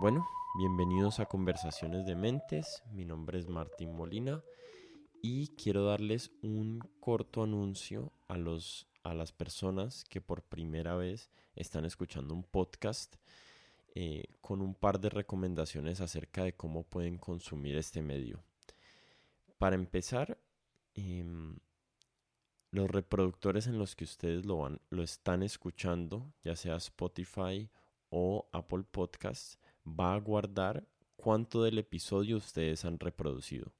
Bueno, bienvenidos a Conversaciones de Mentes. Mi nombre es Martín Molina y quiero darles un corto anuncio a, los, a las personas que por primera vez están escuchando un podcast eh, con un par de recomendaciones acerca de cómo pueden consumir este medio. Para empezar, em, los reproductores en los que ustedes lo, van, lo están escuchando, ya sea Spotify o Apple Podcasts, va a guardar cuánto del episodio ustedes han reproducido.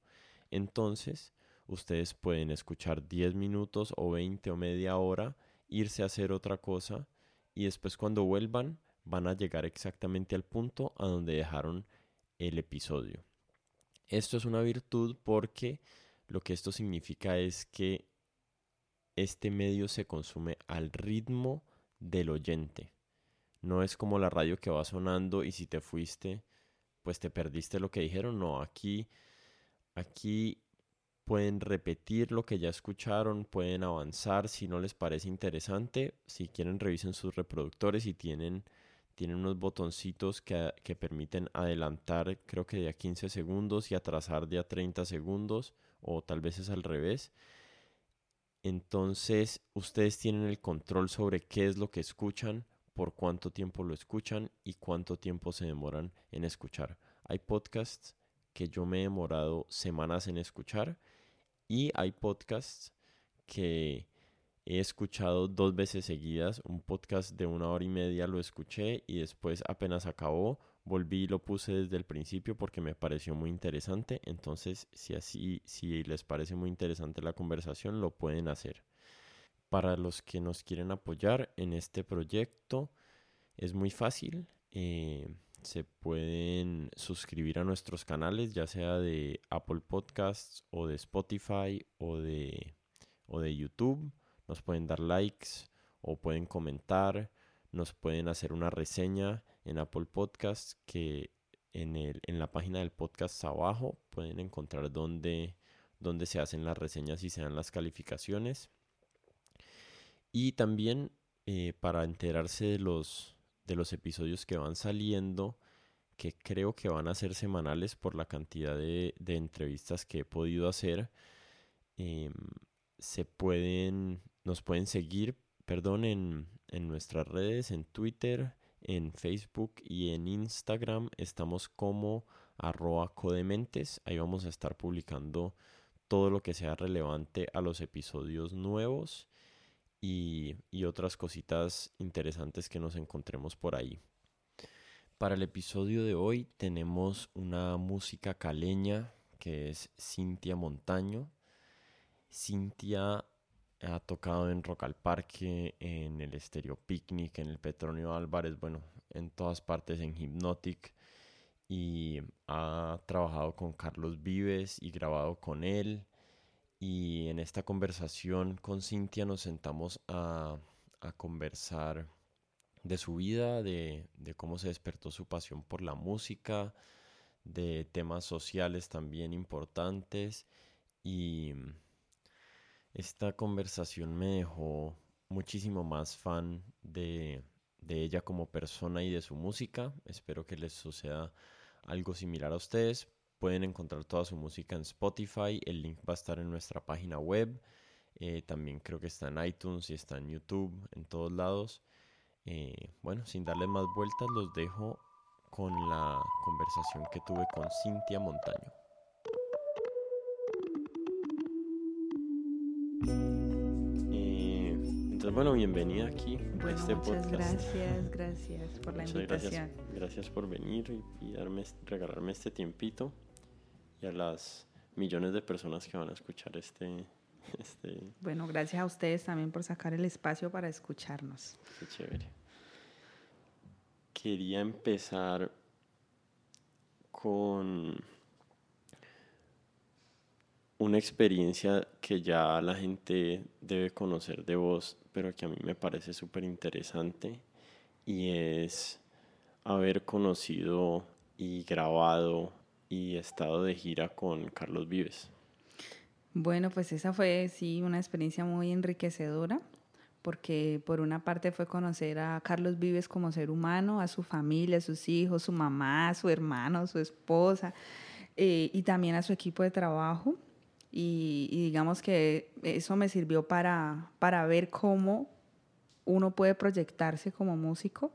Entonces, ustedes pueden escuchar 10 minutos o 20 o media hora, irse a hacer otra cosa y después cuando vuelvan van a llegar exactamente al punto a donde dejaron el episodio. Esto es una virtud porque lo que esto significa es que este medio se consume al ritmo del oyente. No es como la radio que va sonando y si te fuiste, pues te perdiste lo que dijeron. No, aquí, aquí pueden repetir lo que ya escucharon, pueden avanzar si no les parece interesante. Si quieren, revisen sus reproductores y tienen, tienen unos botoncitos que, que permiten adelantar, creo que de a 15 segundos y atrasar de a 30 segundos, o tal vez es al revés. Entonces, ustedes tienen el control sobre qué es lo que escuchan por cuánto tiempo lo escuchan y cuánto tiempo se demoran en escuchar. Hay podcasts que yo me he demorado semanas en escuchar y hay podcasts que he escuchado dos veces seguidas. Un podcast de una hora y media lo escuché y después apenas acabó volví y lo puse desde el principio porque me pareció muy interesante. Entonces, si así, si les parece muy interesante la conversación, lo pueden hacer. Para los que nos quieren apoyar en este proyecto, es muy fácil. Eh, se pueden suscribir a nuestros canales, ya sea de Apple Podcasts o de Spotify o de, o de YouTube. Nos pueden dar likes o pueden comentar. Nos pueden hacer una reseña en Apple Podcasts que en, el, en la página del podcast abajo pueden encontrar dónde, dónde se hacen las reseñas y se dan las calificaciones. Y también eh, para enterarse de los, de los episodios que van saliendo, que creo que van a ser semanales por la cantidad de, entrevistas que he podido hacer, em, se pueden, nos pueden seguir, perdón, en, en nuestras redes, en Twitter, en Facebook y en Instagram. Estamos como arroba codementes. Ahí vamos a estar publicando todo lo que sea relevante a los episodios nuevos y, otras cositas interesantes que nos encontremos por ahí. Para el episodio de hoy tenemos una música caleña que es Cintia Montaño. Cintia ha tocado en Rock al Parque, en el Estéreo Picnic, en el Petronio Álvarez, bueno, en todas partes, en Hypnotic. Y ha trabajado con Carlos Vives y grabado con él y en esta conversación con Cintia nos sentamos a, conversar de su vida, de, cómo se despertó su pasión por la música, de temas sociales también importantes y esta conversación me dejó muchísimo más fan de, de ella como persona y de su música. Espero que les suceda algo similar a ustedes. Pueden encontrar toda su música en Spotify, el link va a estar en nuestra página web, eh, también creo que está en iTunes y está en YouTube, en todos lados. Eh, bueno, sin darle más vueltas, los dejo con la conversación que tuve con Cintia Montaño. Eh, entonces, bueno, bienvenida aquí a este podcast. Gracias, gracias por la invitación. Gracias, gracias por venir y, darme, regalarme este tiempito y a las millones de personas que van a escuchar este, este... Bueno, gracias a ustedes también por sacar el espacio para escucharnos. Qué chévere. Quería empezar con una experiencia que ya la gente debe conocer de vos, pero que a mí me parece súper interesante y es haber conocido y grabado y estado de gira con Carlos Vives. Bueno, pues esa fue sí una experiencia muy enriquecedora porque por una parte fue conocer a Carlos Vives como ser humano, a su familia, a sus hijos, su mamá, su hermano, su esposa, eh, y también a su equipo de trabajo. Y, y, digamos que eso me sirvió para, para ver cómo uno puede proyectarse como músico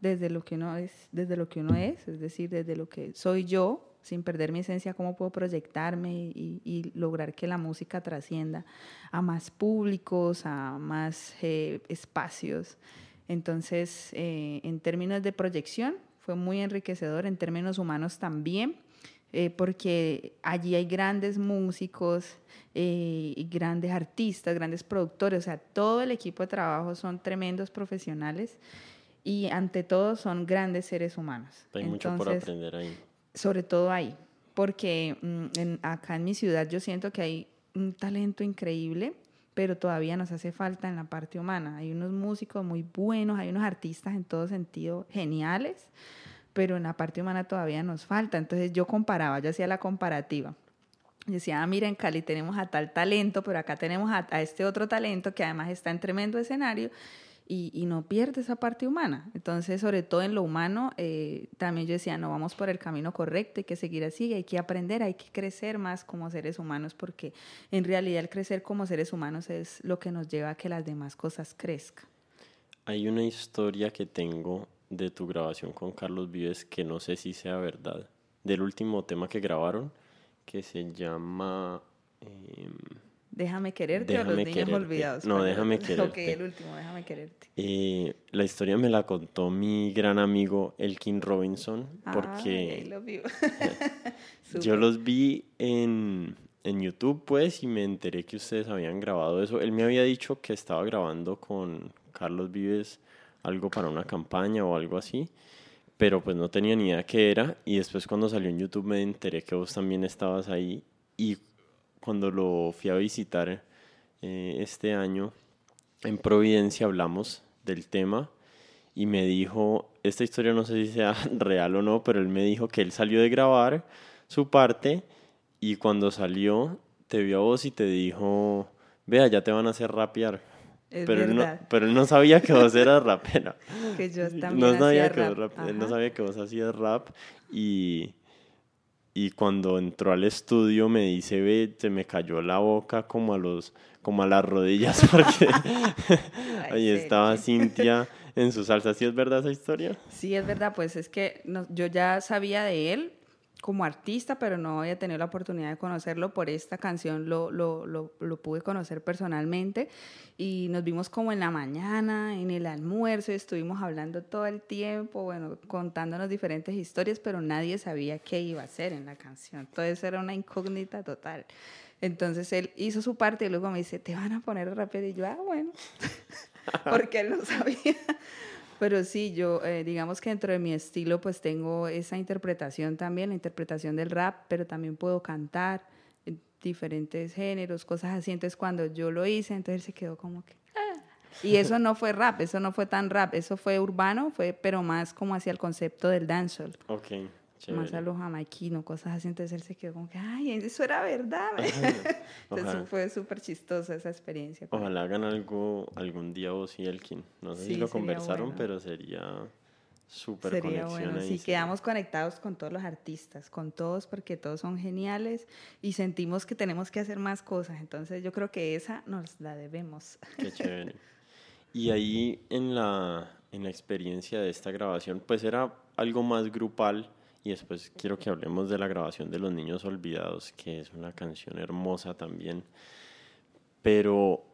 desde lo que uno es, desde lo que uno es, es decir, desde lo que soy yo, sin perder mi esencia, cómo puedo proyectarme y, lograr que la música trascienda a más públicos, a más eh, espacios. Entonces, eh, en términos de proyección, fue muy enriquecedor, en términos humanos también, eh, porque allí hay grandes músicos y grandes artistas, grandes productores, o sea, todo el equipo de trabajo son tremendos profesionales y ante todo son grandes seres humanos. Hay mucho por aprender ahí. Sobre todo ahí, porque mm, acá en mi ciudad yo siento que hay un talento increíble, pero todavía nos hace falta en la parte humana. Hay unos músicos muy buenos, hay unos artistas en todo sentido geniales, pero en la parte humana todavía nos falta. Entonces yo comparaba, yo hacía la comparativa. Decía, ah, mira, en Cali tenemos a tal talento, pero acá tenemos a, a este otro talento que además está en tremendo escenario y, no pierde esa parte humana. Entonces, sobre todo en lo humano, eh, también yo decía, no vamos por el camino correcto, hay que seguir así, hay que aprender, hay que crecer más como seres humanos, porque en realidad el crecer como seres humanos es lo que nos lleva a que las demás cosas crezcan. Hay una historia que tengo de tu grabación con Carlos Vives que no sé si sea verdad, del último tema que grabaron, que se llama... Em, Déjame quererte o los niños olvidados. No, déjame quererte. Ok, el último, déjame quererte. Eh, la historia me la contó mi gran amigo Elkin Robinson porque lo yo los vi en, en YouTube pues y me enteré que ustedes habían grabado eso. Él me había dicho que estaba grabando con Carlos Vives algo para una campaña o algo así, pero pues no tenía ni idea qué era y después cuando salió en YouTube me enteré que vos también estabas ahí y cuando lo fui a visitar eh, este año en Providencia hablamos del tema y me dijo, esta historia no sé si sea real o no, pero él me dijo que él salió de grabar su parte y cuando salió te vio a vos y te dijo, vea, ya te van a hacer rapear. pero, él no, pero él no sabía que vos eras rapera. que yo también no sabía que Vos él no sabía que vos hacías rap y y cuando entró al estudio me dice, ve, se me cayó la boca como a los como a las rodillas porque ahí estaba Cintia en su salsa. ¿Sí es verdad esa historia? Sí, es verdad, pues es que yo ya sabía de él, como artista, pero no había tenido la oportunidad de conocerlo. Por esta canción lo, lo, lo, lo, pude conocer personalmente y nos vimos como en la mañana, en el almuerzo, estuvimos hablando todo el tiempo, bueno, contándonos diferentes historias, pero nadie sabía qué iba a hacer en la canción. Eso era una incógnita total. Entonces él hizo su parte y luego me dice, te van a poner rápido. Y yo, ah, bueno, porque él no sabía. Pero sí, yo eh, digamos que dentro de mi estilo pues tengo esa interpretación también, la interpretación del rap, pero también puedo cantar en diferentes géneros, cosas así. Entonces cuando yo lo hice, entonces se quedó como que... Ah". Y eso no fue rap, eso no fue tan rap, eso fue urbano, fue pero más como hacia el concepto del dancehall. Okay más a los jamaiquinos, cosas así. Entonces él se quedó como que, ay, eso era verdad. entonces fue súper chistosa esa experiencia. Ojalá hagan algo algún día vos y Elkin. No sé si lo conversaron, pero sería súper Sería bueno, sí, quedamos conectados con todos los artistas, con todos, porque todos son geniales y sentimos que tenemos que hacer más cosas. Entonces yo creo que esa nos la debemos. Qué chévere. Y ahí en la, en la experiencia de esta grabación, pues era algo más grupal y después quiero que hablemos de la grabación de Los Niños Olvidados, que es una canción hermosa también. Pero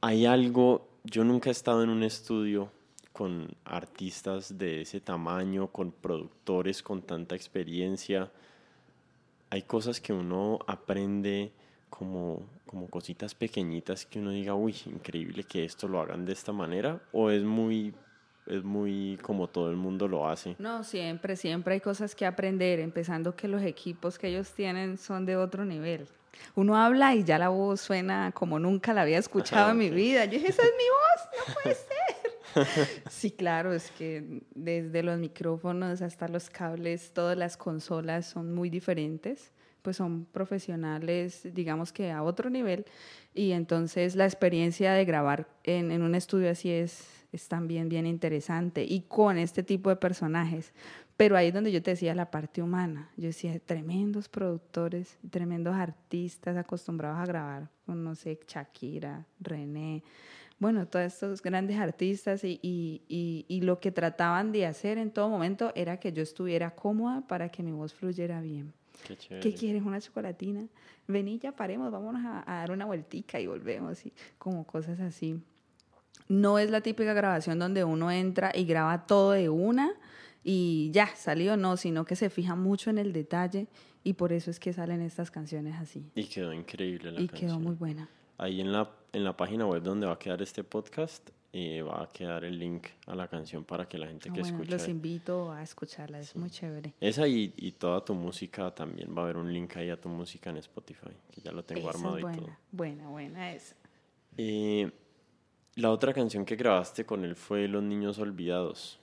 hay algo, yo nunca he estado en un estudio con artistas de ese tamaño, con productores con tanta experiencia. Hay cosas que uno aprende como, como cositas pequeñitas que uno diga, uy, increíble que esto lo hagan de esta manera, o es muy es muy como todo el mundo lo hace. No, siempre, siempre hay cosas que aprender, empezando que los equipos que ellos tienen son de otro nivel. Uno habla y ya la voz suena como nunca la había escuchado en mi vida. Yo dije, esa es mi voz, no puede ser. sí, claro, es que desde los micrófonos hasta los cables, todas las consolas son muy diferentes pues son profesionales, digamos que a otro nivel, y entonces la experiencia de grabar en, en un estudio así es, es también bien interesante, y con este tipo de personajes. Pero ahí es donde yo te decía la parte humana. Yo decía, tremendos productores, tremendos artistas acostumbrados a grabar con, no sé, Shakira, René, bueno, todos estos grandes artistas y, y, y, lo que trataban de hacer en todo momento era que yo estuviera cómoda para que mi voz fluyera bien. Qué, ¿Qué quieres? ¿Una chocolatina? Vení, ya paremos, vámonos a, dar una vueltica y volvemos, y como cosas así. No es la típica grabación donde uno entra y graba todo de una y ya, salió, no, sino que se fija mucho en el detalle y por eso es que salen estas canciones así. Y quedó increíble la y quedó muy buena. Ahí en la, en la página web donde va a quedar este podcast eh, va a quedar el link a la canción para que la gente que bueno, escuche. Los invito a escucharla, es muy chévere. Esa y, y, toda tu música también va a haber un link ahí a tu música en Spotify, que ya lo tengo armado buena, y todo. Buena, buena esa. Eh, la otra canción que grabaste con él fue Los Niños Olvidados.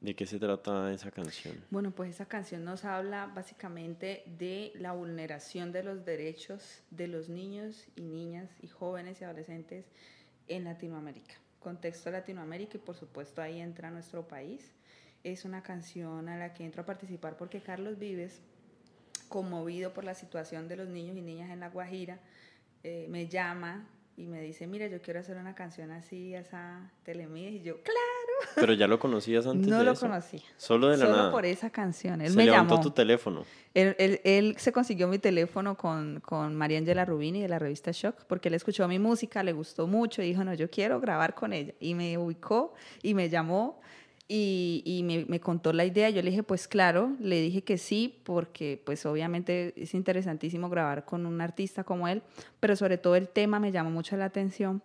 ¿De qué se trata esa canción? Bueno, pues esa canción nos habla básicamente de la vulneración de los derechos de los niños y niñas y jóvenes y adolescentes en Latinoamérica. Contexto Latinoamérica y por supuesto ahí entra nuestro país. Es una canción a la que entro a participar porque Carlos Vives, conmovido por la situación de los niños y niñas en La Guajira, eh, me llama y me dice, mira, yo quiero hacer una canción así, esa Telemías, y yo, claro. Pero ya lo conocías antes no de lo eso? conocía. Solo de la Solo nada. por esa canción. Él Se me levantó llamó. tu teléfono. Él, él, él se consiguió mi teléfono con, con María Angela Rubini de la revista Shock, porque él escuchó mi música, le gustó mucho y dijo, no, yo quiero grabar con ella. Y me ubicó y me llamó y, y me, me, contó la idea. Yo le dije, pues claro, le dije que sí, porque pues obviamente es interesantísimo grabar con un artista como él, pero sobre todo el tema me llamó mucho la atención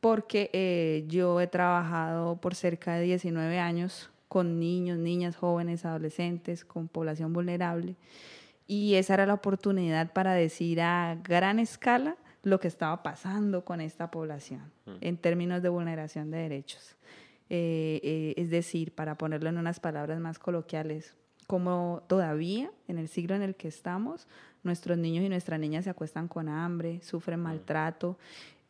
porque eh, yo he trabajado por cerca de 19 años con niños, niñas, jóvenes, adolescentes, con población vulnerable. Y esa era la oportunidad para decir a gran escala lo que estaba pasando con esta población mm. en términos de vulneración de derechos. Eh, eh, es decir, para ponerlo en unas palabras más coloquiales, como todavía en el siglo en el que estamos, nuestros niños y nuestras niñas se acuestan con hambre, sufren maltrato,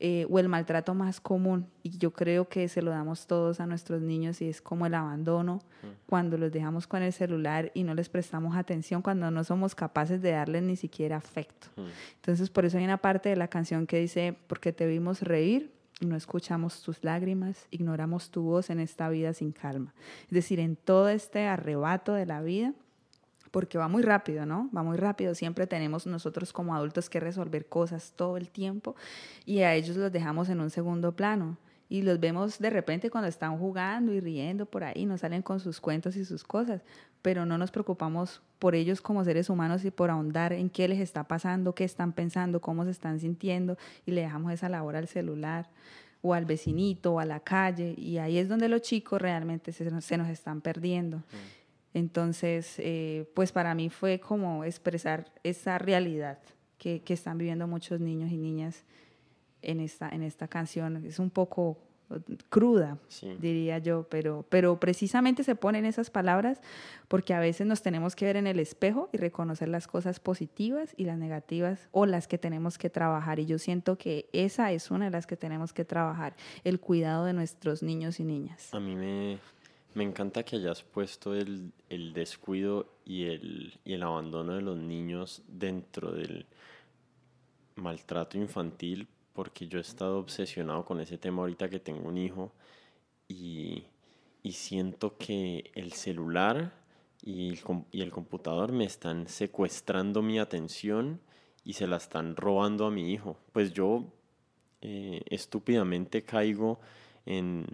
eh, o el maltrato más común, y yo creo que se lo damos todos a nuestros niños, y es como el abandono, cuando los dejamos con el celular y no les prestamos atención, cuando no somos capaces de darles ni siquiera afecto. Entonces, por eso hay una parte de la canción que dice, porque te vimos reír, no escuchamos tus lágrimas, ignoramos tu voz en esta vida sin calma. Es decir, en todo este arrebato de la vida, porque va muy rápido, ¿no? Va muy rápido, siempre tenemos nosotros como adultos que resolver cosas todo el tiempo y a ellos los dejamos en un segundo plano y los vemos de repente cuando están jugando y riendo por ahí, nos salen con sus cuentos y sus cosas, pero no nos preocupamos por ellos como seres humanos y por ahondar en qué les está pasando, qué están pensando, cómo se están sintiendo y le dejamos esa labor al celular o al vecinito o a la calle y ahí es donde los chicos realmente se nos, se nos están perdiendo. Mm. Entonces, eh, pues para mí fue como expresar esa realidad que, que, están viviendo muchos niños y niñas en esta, en esta canción. Es un poco cruda, sí. diría yo, pero, pero precisamente se ponen esas palabras porque a veces nos tenemos que ver en el espejo y reconocer las cosas positivas y las negativas o las que tenemos que trabajar. Y yo siento que esa es una de las que tenemos que trabajar, el cuidado de nuestros niños y niñas. A mí me, me encanta que hayas puesto el, el descuido y el, y el abandono de los niños dentro del maltrato infantil porque yo he estado obsesionado con ese tema ahorita que tengo un hijo y, y siento que el celular y el, y el, computador me están secuestrando mi atención y se la están robando a mi hijo. Pues yo eh, estúpidamente caigo en,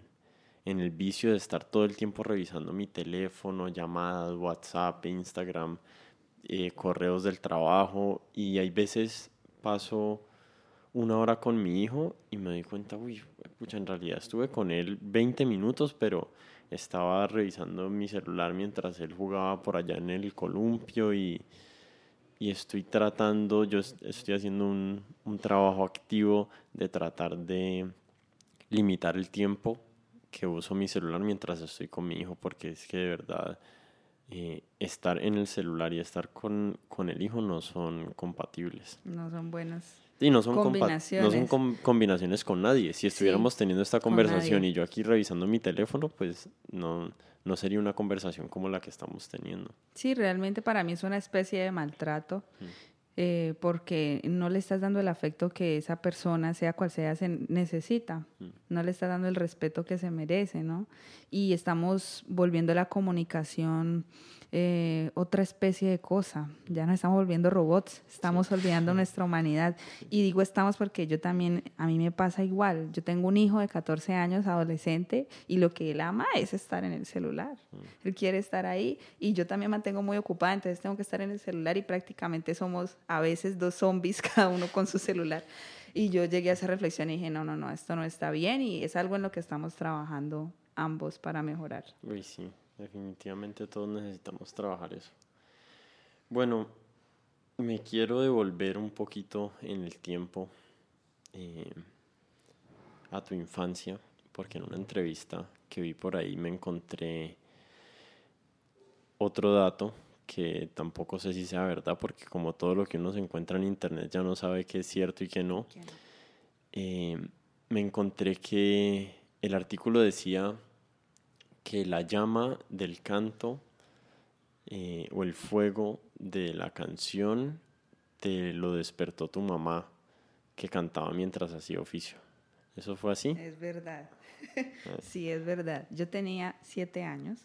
en el vicio de estar todo el tiempo revisando mi teléfono, llamadas, WhatsApp, Instagram, eh, correos del trabajo y hay veces paso una hora con mi hijo y me di cuenta, uy, pucha, en realidad estuve con él 20 minutos, pero estaba revisando mi celular mientras él jugaba por allá en el columpio y, y estoy tratando, yo estoy haciendo un, un, trabajo activo de tratar de limitar el tiempo que uso mi celular mientras estoy con mi hijo, porque es que de verdad eh, estar en el celular y estar con, con el hijo no son compatibles. No son buenas. Y no son, Combinaciones. no son com- combinaciones con nadie. Si estuviéramos teniendo esta con conversación y yo aquí revisando mi teléfono, pues no, no sería una conversación como la que estamos teniendo. Sí, realmente para mí es una especie de maltrato eh, porque no le estás dando el afecto que esa persona, sea cual sea, se necesita. No le estás dando el respeto que se merece, ¿no? Y estamos volviendo la comunicación eh, otra especie de cosa. Ya no estamos volviendo robots, estamos olvidando nuestra humanidad. Y digo estamos porque yo también, a mí me pasa igual. Yo tengo un hijo de 14 años, adolescente, y lo que él ama es estar en el celular. Él quiere estar ahí y yo también mantengo muy ocupada, entonces tengo que estar en el celular y prácticamente somos a veces dos zombies, cada uno con su celular. Y yo llegué a esa reflexión y dije, no, no, no, esto no está bien y es algo en lo que estamos trabajando ambos para mejorar. Uy, sí, definitivamente todos necesitamos trabajar eso. Bueno, me quiero devolver un poquito en el tiempo eh, a tu infancia, porque en una entrevista que vi por ahí me encontré otro dato que tampoco sé si sea verdad, porque como todo lo que uno se encuentra en internet ya no sabe qué es cierto y qué no. Eh, me encontré que el artículo decía que la llama del canto eh, o el fuego de la canción te lo despertó tu mamá que cantaba mientras hacía oficio. ¿Eso fue así? Es verdad. sí, es verdad. Yo tenía siete años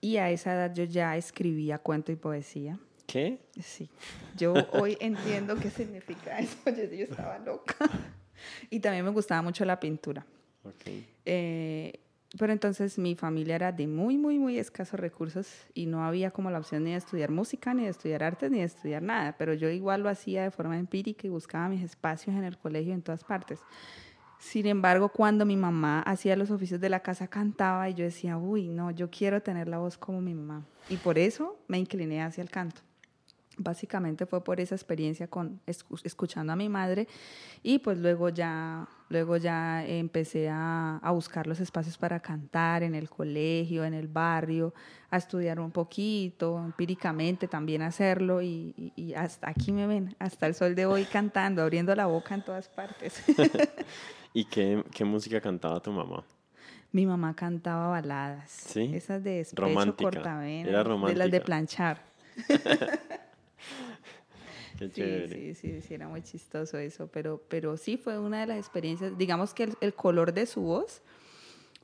y a esa edad yo ya escribía cuento y poesía. ¿Qué? Sí, yo hoy entiendo qué significa eso. Yo, yo estaba loca. Y también me gustaba mucho la pintura. Ok. Eh, pero entonces mi familia era de muy, muy, muy escasos recursos y no había como la opción ni de estudiar música, ni de estudiar artes, ni de estudiar nada. Pero yo igual lo hacía de forma empírica y buscaba mis espacios en el colegio en todas partes. Sin embargo, cuando mi mamá hacía los oficios de la casa, cantaba y yo decía, uy, no, yo quiero tener la voz como mi mamá. Y por eso me incliné hacia el canto. Básicamente fue por esa experiencia con escu- escuchando a mi madre y pues luego ya luego ya empecé a, a buscar los espacios para cantar en el colegio, en el barrio, a estudiar un poquito, empíricamente también hacerlo y, y- y hasta aquí me ven, hasta el sol de hoy cantando, abriendo la boca en todas partes. ¿Y qué, qué música cantaba tu mamá? Mi mamá cantaba baladas. Sí. Esas de despecho, Romántica. Era De las de romántica. planchar. Qué Sí, chévere. sí, sí, sí, era muy chistoso eso. Pero, pero sí fue una de las experiencias. Digamos que el, el color de su voz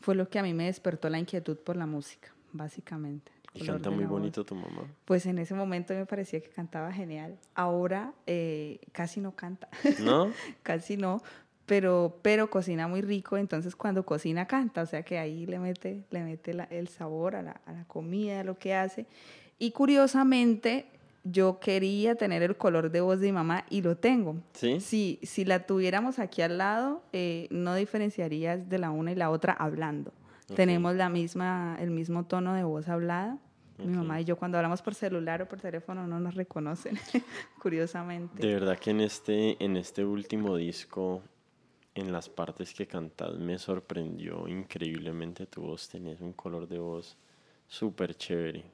fue lo que a mí me despertó la inquietud por la música, básicamente. Y canta muy bonito tu mamá. Pues en ese momento me parecía que cantaba genial. Ahora eh, casi no canta. ¿No? casi no, pero, pero cocina muy rico, entonces cuando cocina canta, o sea que ahí le mete, le mete la- el sabor a la, a la comida, a lo que hace. Y curiosamente, yo quería tener el color de voz de mi mamá y lo tengo. ¿Sí? Si, si la tuviéramos aquí al lado, eh, no diferenciarías de la una y la otra hablando. Tenemos la misma, el mismo tono de voz hablada. Mi mamá y yo cuando hablamos por celular o por teléfono no nos reconocen, curiosamente. De verdad que en este, en este último disco, en las partes que cantas, me sorprendió increíblemente tu voz. Tenías un color de voz súper chévere,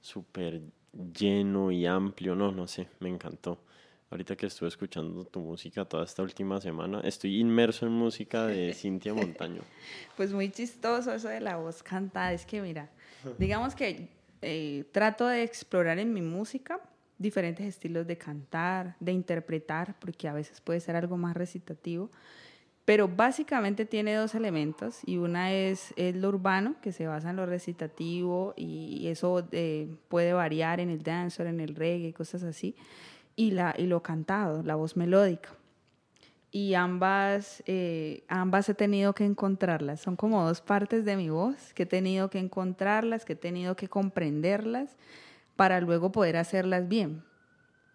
súper lleno y amplio. No, no sé, me encantó. Ahorita que estuve escuchando tu música toda esta última semana, estoy inmerso en música de Cintia Montaño. Pues muy chistoso eso de la voz cantada. Es que mira, digamos que eh, trato de explorar en mi música diferentes estilos de cantar, de interpretar, porque a veces puede ser algo más recitativo. Pero básicamente tiene dos elementos y una es, es lo urbano, que se basa en lo recitativo y eso eh, puede variar en el dancehall, en el reggae, cosas así, y, la, y lo cantado, la voz melódica y ambas, eh, ambas he tenido que encontrarlas. Son como dos partes de mi voz que he tenido que encontrarlas, que he tenido que comprenderlas para luego poder hacerlas bien.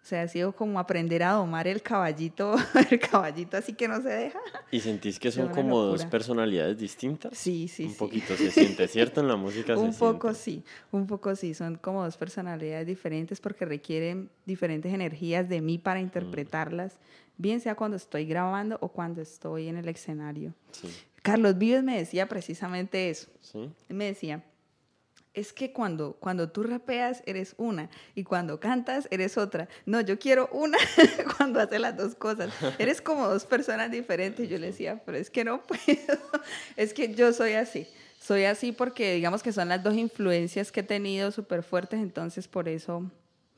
O sea, ha sido como aprender a domar el caballito, el caballito así que no se deja. ¿Y sentís que son como dos locura. personalidades distintas? Sí, sí, un sí. poquito se siente, ¿cierto? En la música se Un poco siente. sí, un poco sí. Son como dos personalidades diferentes porque requieren diferentes energías de mí para interpretarlas, bien sea cuando estoy grabando o cuando estoy en el escenario. Sí, Carlos Vives me decía precisamente eso. sí. Me decía, es que cuando, cuando tú rapeas eres una y cuando cantas eres otra. No, yo quiero una cuando hace las dos cosas. Eres como dos personas diferentes. Yo le decía, pero es que no puedo. Es que yo soy así. Soy así porque digamos que son las dos influencias que he tenido súper fuertes, entonces por eso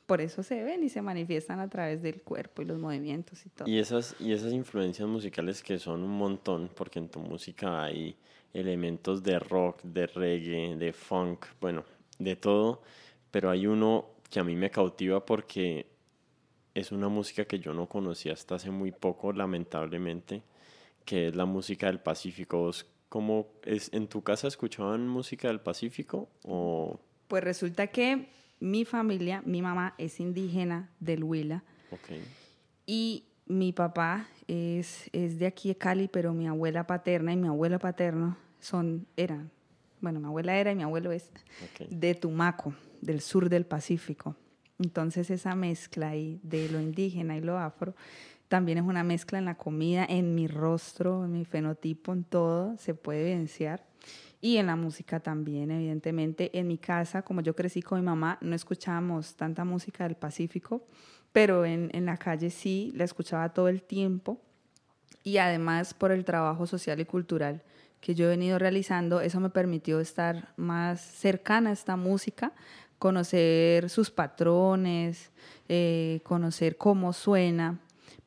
por eso se ven y se manifiestan a través del cuerpo y los movimientos y todo. Y esas, y esas influencias musicales que son un montón, porque en tu música hay elementos de rock, de reggae, de funk, bueno, de todo, pero hay uno que a mí me cautiva porque es una música que yo no conocía hasta hace muy poco, lamentablemente, que es la música del Pacífico. ¿Cómo es, ¿En tu casa escuchaban música del Pacífico? O... Pues resulta que mi familia, mi mamá es indígena del Huila. Y mi papá es, es de aquí de Cali, pero mi abuela paterna y mi abuelo paterno son, eran, bueno, mi abuela era y mi abuelo es de Tumaco, del sur del Pacífico. Entonces esa mezcla ahí de lo indígena y lo afro también es una mezcla en la comida, en mi rostro, en mi fenotipo, en todo, se puede evidenciar y en la música también, evidentemente. En mi casa, como yo crecí con mi mamá, no escuchábamos tanta música del Pacífico, pero en, en la calle sí, la escuchaba todo el tiempo. Y además por el trabajo social y cultural que yo he venido realizando, eso me permitió estar más cercana a esta música, conocer sus patrones, eh, conocer cómo suena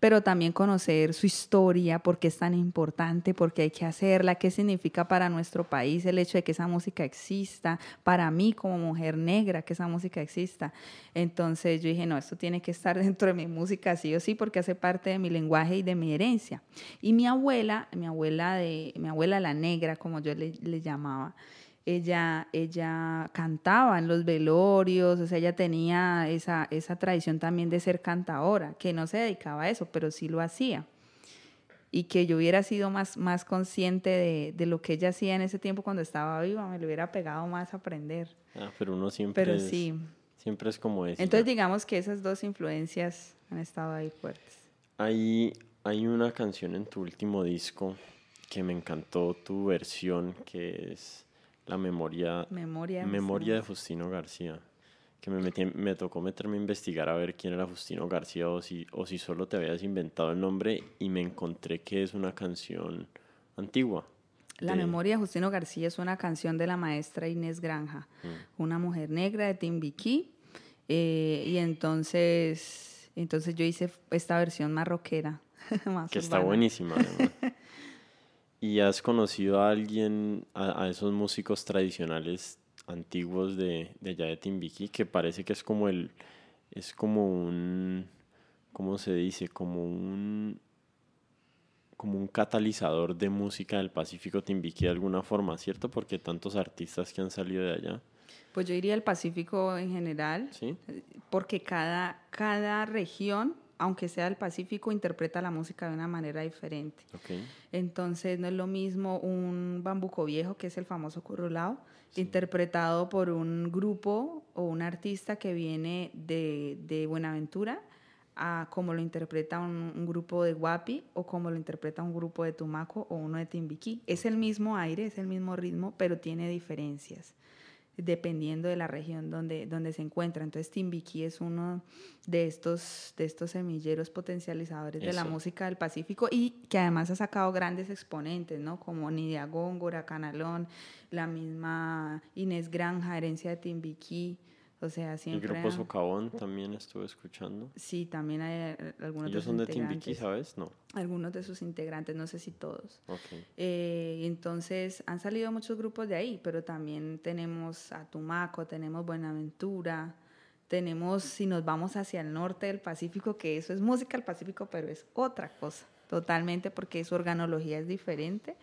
pero también conocer su historia, por qué es tan importante, por qué hay que hacerla, qué significa para nuestro país el hecho de que esa música exista, para mí como mujer negra que esa música exista. Entonces yo dije, no, esto tiene que estar dentro de mi música sí o sí, porque hace parte de mi lenguaje y de mi herencia. Y mi abuela, mi abuela de, mi abuela la negra, como yo le, le llamaba, ella, ella cantaba en los velorios, o sea, ella tenía esa, esa tradición también de ser cantadora, que no se dedicaba a eso, pero sí lo hacía. Y que yo hubiera sido más, más consciente de, de lo que ella hacía en ese tiempo cuando estaba viva, me lo hubiera pegado más a aprender. Ah, pero uno siempre pero es, sí. siempre es como eso. Entonces digamos que esas dos influencias han estado ahí fuertes. Hay, hay una canción en tu último disco que me encantó tu versión, que es la memoria, memoria, memoria de Justino García. Que me, metí, me tocó meterme a investigar a ver quién era Justino García o si, o si solo te habías inventado el nombre y me encontré que es una canción antigua. La memoria de Justino García es una canción de la maestra Inés Granja, mm. una mujer negra de Timbiquí. Eh, y entonces, entonces yo hice esta versión marroquera. que está buenísima, además. ¿Y has conocido a alguien, a, esos músicos tradicionales antiguos de, de allá de Timbiquí, que parece que es como el, es como un, ¿cómo se dice? Como un, como un catalizador de música del Pacífico Timbiquí de alguna forma, ¿cierto? Porque tantos artistas que han salido de allá. Pues yo diría el Pacífico en general, ¿Sí? porque cada, cada región aunque sea el Pacífico, interpreta la música de una manera diferente. Entonces no es lo mismo un bambuco viejo, que es el famoso currulao, interpretado por un grupo o un artista que viene de, de Buenaventura, a como lo interpreta un, un, grupo de Guapi o como lo interpreta un grupo de Tumaco o uno de Timbiquí. Es el mismo aire, es el mismo ritmo, pero tiene diferencias dependiendo de la región donde, donde se encuentra. Entonces Timbiquí es uno de estos, de estos semilleros potencializadores de la música del Pacífico y que además ha sacado grandes exponentes, ¿no? Como Nidia Góngora, Canalón, la misma Inés Granja, herencia de Timbiquí. O sea, siempre... El grupo Socavón también estuve escuchando. Sí, también hay algunos ¿Ellos son de Timbiquí, sabes? No. Algunos de sus integrantes, no sé si todos. Okay. Eh, entonces, han salido muchos grupos de ahí, pero también tenemos a Tumaco, tenemos Buenaventura, tenemos, si nos vamos hacia el norte del Pacífico, que eso es música del Pacífico, pero es otra cosa, totalmente, porque su organología es diferente.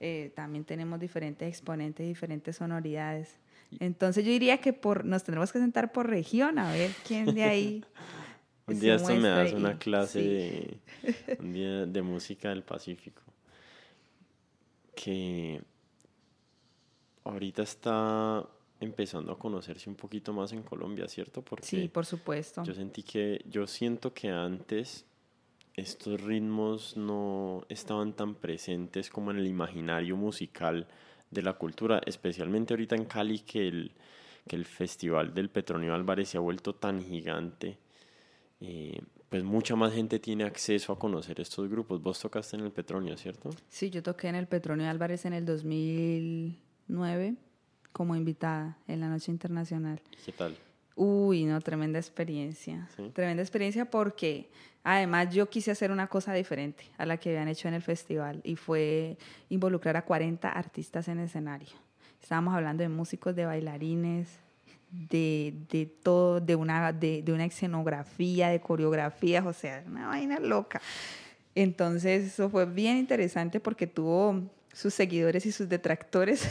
Eh, también tenemos diferentes exponentes, diferentes sonoridades. Entonces yo diría que por nos tenemos que sentar por región a ver quién de ahí. un día esto me das una clase de, un día de música del Pacífico. Que ahorita está empezando a conocerse un poquito más en Colombia, ¿cierto? Porque sí, por supuesto. Yo sentí que, yo siento que antes estos ritmos no estaban tan presentes como en el imaginario musical de la cultura, especialmente ahorita en Cali que el, que el Festival del Petronio Álvarez se ha vuelto tan gigante. Eh, pues mucha más gente tiene acceso a conocer estos grupos. Vos tocaste en el Petronio, ¿cierto? Sí, yo toqué en el Petronio Álvarez en el 2009 como invitada en la Noche Internacional. ¿Qué tal? Uy, no, tremenda experiencia. Tremenda experiencia porque además yo quise hacer una cosa diferente a la que habían hecho en el festival y fue involucrar a 40 artistas en escenario. Estábamos hablando de músicos, de bailarines, de, de todo, de una, de, de, una escenografía, de coreografías, o sea, una vaina loca. Entonces, eso fue bien interesante porque tuvo sus seguidores y sus detractores.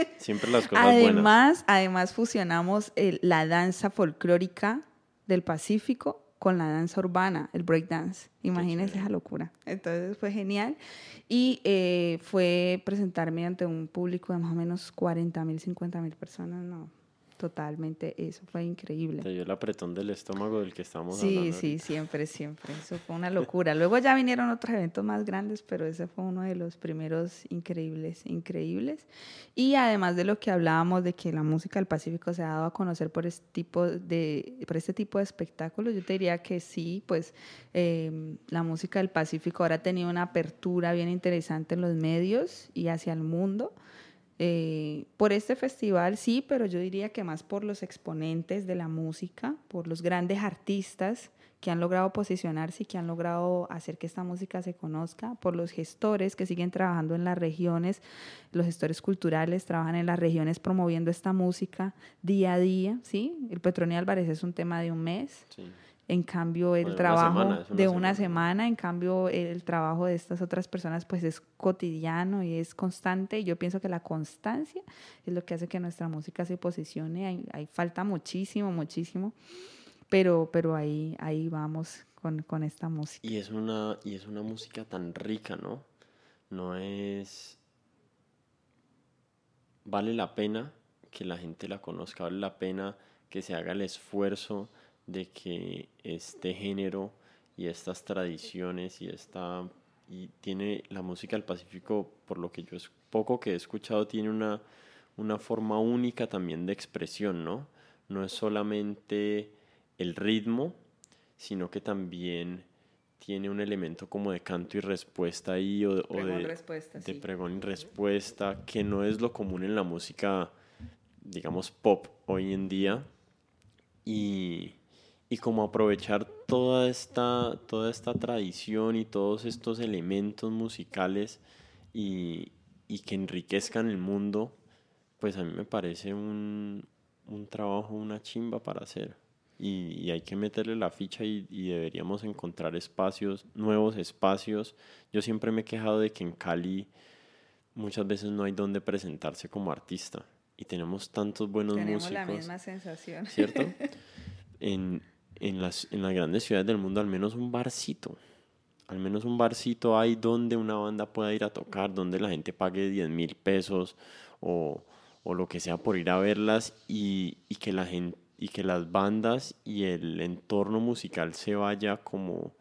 Ah, siempre las cosas además, buenas. Además, fusionamos la danza folclórica del Pacífico con la danza urbana, el breakdance. Imagínense esa locura. Entonces fue genial. Y eh, fue presentarme ante un público de más o menos 40 mil, 50 mil personas. No, totalmente, eso fue increíble. Te dio el apretón del estómago del que estamos sí, hablando. Sí, sí, siempre, siempre. Eso fue una locura. Luego ya vinieron otros eventos más grandes, pero ese fue uno de los primeros increíbles, increíbles. Y además de lo que hablábamos de que la música del Pacífico se ha dado a conocer por este tipo de, por este tipo de espectáculos, yo te diría que sí, pues eh, la música del Pacífico ahora ha tenido una apertura bien interesante en los medios y hacia el mundo. Eh, por este festival sí, pero yo diría que más por los exponentes de la música, por los grandes artistas que han logrado posicionarse y que han logrado hacer que esta música se conozca, por los gestores que siguen trabajando en las regiones, los gestores culturales trabajan en las regiones promoviendo esta música día a día, ¿sí? El Petronio Álvarez es un tema de un mes. Sí. En cambio, el trabajo de una semana. en cambio, el trabajo de estas otras personas pues es cotidiano y es constante. Y yo pienso que la constancia es lo que hace que nuestra música se posicione. Hay, falta muchísimo, muchísimo, pero, pero ahí, ahí vamos con, con esta música. Y es, una, y es una música tan rica, ¿no? No es... Vale la pena que la gente la conozca, vale la pena que se haga el esfuerzo de que este género y estas tradiciones y esta y tiene la música del Pacífico por lo que yo es poco que he escuchado tiene una una forma única también de expresión no no es solamente el ritmo sino que también tiene un elemento como de canto y respuesta ahí o, de, respuesta, de pregón y respuesta que no es lo común en la música digamos pop hoy en día. Y, y como aprovechar toda esta, toda esta tradición y todos estos elementos musicales y, y que enriquezcan el mundo, pues a mí me parece un, un trabajo, una chimba para hacer. Y, y, hay que meterle la ficha y, y, deberíamos encontrar espacios, nuevos espacios. Yo siempre me he quejado de que en Cali muchas veces no hay donde presentarse como artista y tenemos tantos buenos tenemos músicos. la misma sensación. ¿Cierto? En, en las, en las grandes ciudades del mundo al menos un barcito. Al menos un barcito hay donde una banda pueda ir a tocar, donde la gente pague 10 mil pesos o, o, lo que sea por ir a verlas y, y, que la gente, y que las bandas y el entorno musical se vaya como,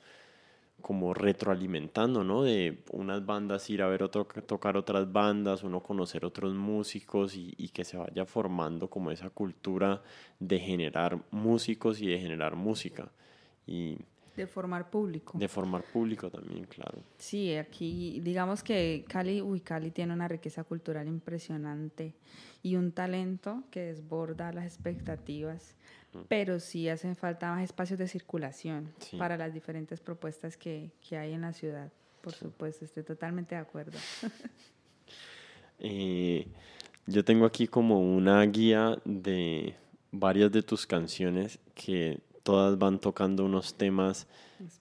como retroalimentando, ¿no? De unas bandas ir a ver otro, tocar otras bandas, uno conocer otros músicos y, y, que se vaya formando como esa cultura de generar músicos y de generar música. Y de formar público. De formar público también, claro. Sí, aquí digamos que Cali, uy, Cali tiene una riqueza cultural impresionante y un talento que desborda las expectativas pero sí hacen falta más espacios de circulación sí. para las diferentes propuestas que, que, hay en la ciudad. Por sí. supuesto, estoy totalmente de acuerdo. eh, yo tengo aquí como una guía de varias de tus canciones que todas van tocando unos temas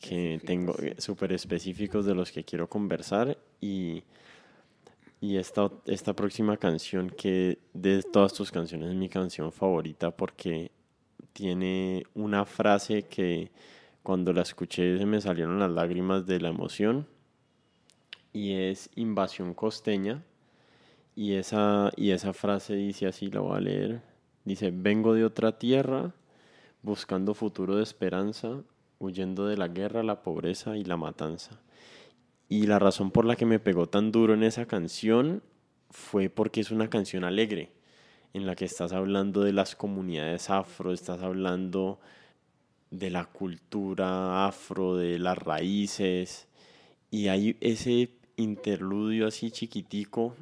que tengo sí. súper específicos de los que quiero conversar y, y esta, esta próxima canción que de todas tus canciones es mi canción favorita porque tiene una frase que cuando la escuché se me salieron las lágrimas de la emoción y es invasión costeña y esa, y esa frase dice así, la voy a leer, dice, vengo de otra tierra buscando futuro de esperanza, huyendo de la guerra, la pobreza y la matanza. Y la razón por la que me pegó tan duro en esa canción fue porque es una canción alegre, en la que estás hablando de las comunidades afro, estás hablando de la cultura afro, de las raíces, y hay ese interludio así chiquitico,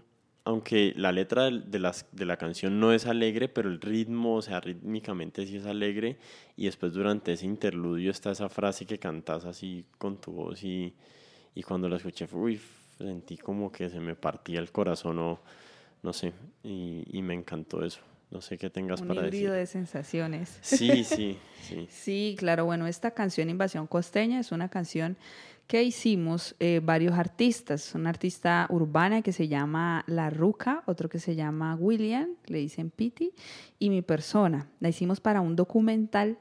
aunque la letra de, las, de la canción no es alegre, pero el ritmo, o sea, rítmicamente sí es alegre, y después durante ese interludio está esa frase que cantas así con tu voz, y, y cuando la escuché, uy, sentí como que se me partía el corazón, no sé, y, y me encantó eso. No sé qué tengas Un para decir. de sensaciones. Sí, sí, sí. sí, claro. Bueno, esta canción Invasión Costeña es una canción que hicimos eh, varios artistas. Una artista urbana que se llama La Ruca, otro que se llama William, le dicen Piti, y mi persona. La hicimos para un documental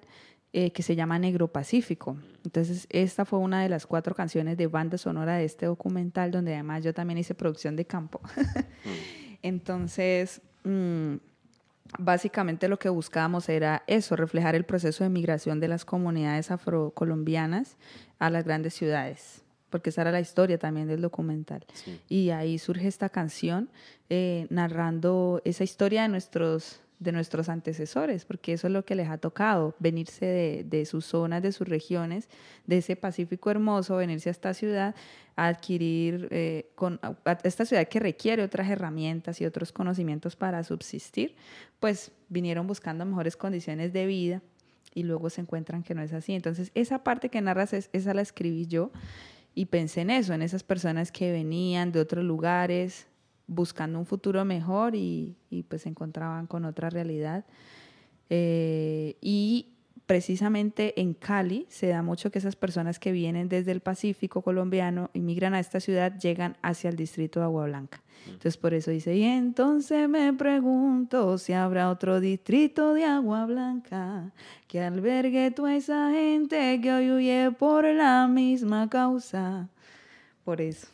eh, que se llama Negro Pacífico. Entonces, esta fue una de las cuatro canciones de banda sonora de este documental, donde además yo también hice producción de campo. Mm. Entonces, mm, básicamente lo que buscábamos era eso, reflejar el proceso de migración de las comunidades afrocolombianas a las grandes ciudades, porque esa era la historia también del documental. Y ahí surge esta canción eh, narrando esa historia de nuestros de nuestros antecesores, porque eso es lo que les ha tocado, venirse de, de, sus zonas, de sus regiones, de ese Pacífico hermoso, venirse a esta ciudad a adquirir, eh, con, esta ciudad que requiere otras herramientas y otros conocimientos para subsistir, pues vinieron buscando mejores condiciones de vida y luego se encuentran que no es así. Entonces, esa parte que narras, es, esa la escribí yo y pensé en eso, en esas personas que venían de otros lugares buscando un futuro mejor y, y pues se encontraban con otra realidad. Eh, y precisamente en Cali se da mucho que esas personas que vienen desde el Pacífico colombiano y migran a esta ciudad llegan hacia el distrito de Agua Blanca. Mm. Entonces por eso dice, y entonces me pregunto si habrá otro distrito de Agua Blanca que albergue toda esa gente que hoy huye por la misma causa. Por eso.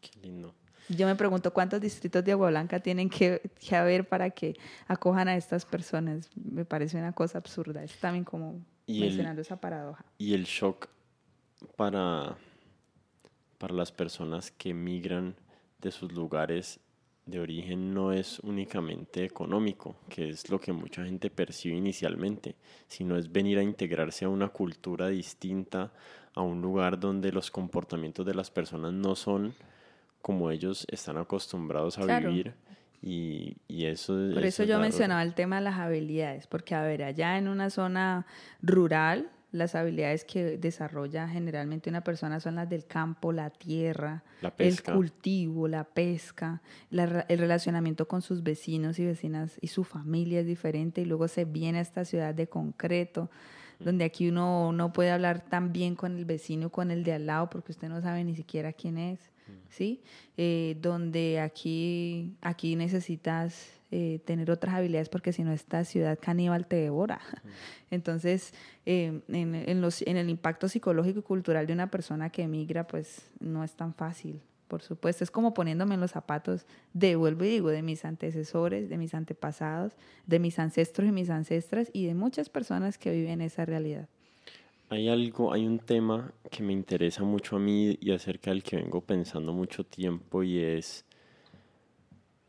Qué lindo. Yo me pregunto cuántos distritos de Agua Blanca tienen que, haber para que acojan a estas personas. Me parece una cosa absurda. Es también como mencionando esa paradoja. Y el shock para, para las personas que migran de sus lugares de origen no es únicamente económico, que es lo que mucha gente percibe inicialmente, sino es venir a integrarse a una cultura distinta, a un lugar donde los comportamientos de las personas no son como ellos están acostumbrados a vivir. Y, y, eso Por eso, yo mencionaba el tema de las habilidades, porque a ver, allá en una zona rural, las habilidades que desarrolla generalmente una persona son las del campo, la tierra, el cultivo, la pesca, el relacionamiento con sus vecinos y vecinas y su familia es diferente y luego se viene a esta ciudad de concreto donde aquí uno no puede hablar tan bien con el vecino, con el de al lado, porque usted no sabe ni siquiera quién es. ¿Sí? Eh, donde aquí, aquí necesitas eh, tener otras habilidades porque si no esta ciudad caníbal te devora. Entonces, eh, en, en, los, en el impacto psicológico y cultural de una persona que emigra, pues no es tan fácil, por supuesto. Es como poniéndome en los zapatos de, vuelvo y digo, de mis antecesores, de mis antepasados, de mis ancestros y mis ancestras y de muchas personas que viven esa realidad. Hay algo, hay un tema que me interesa mucho a mí y acerca del que vengo pensando mucho tiempo y es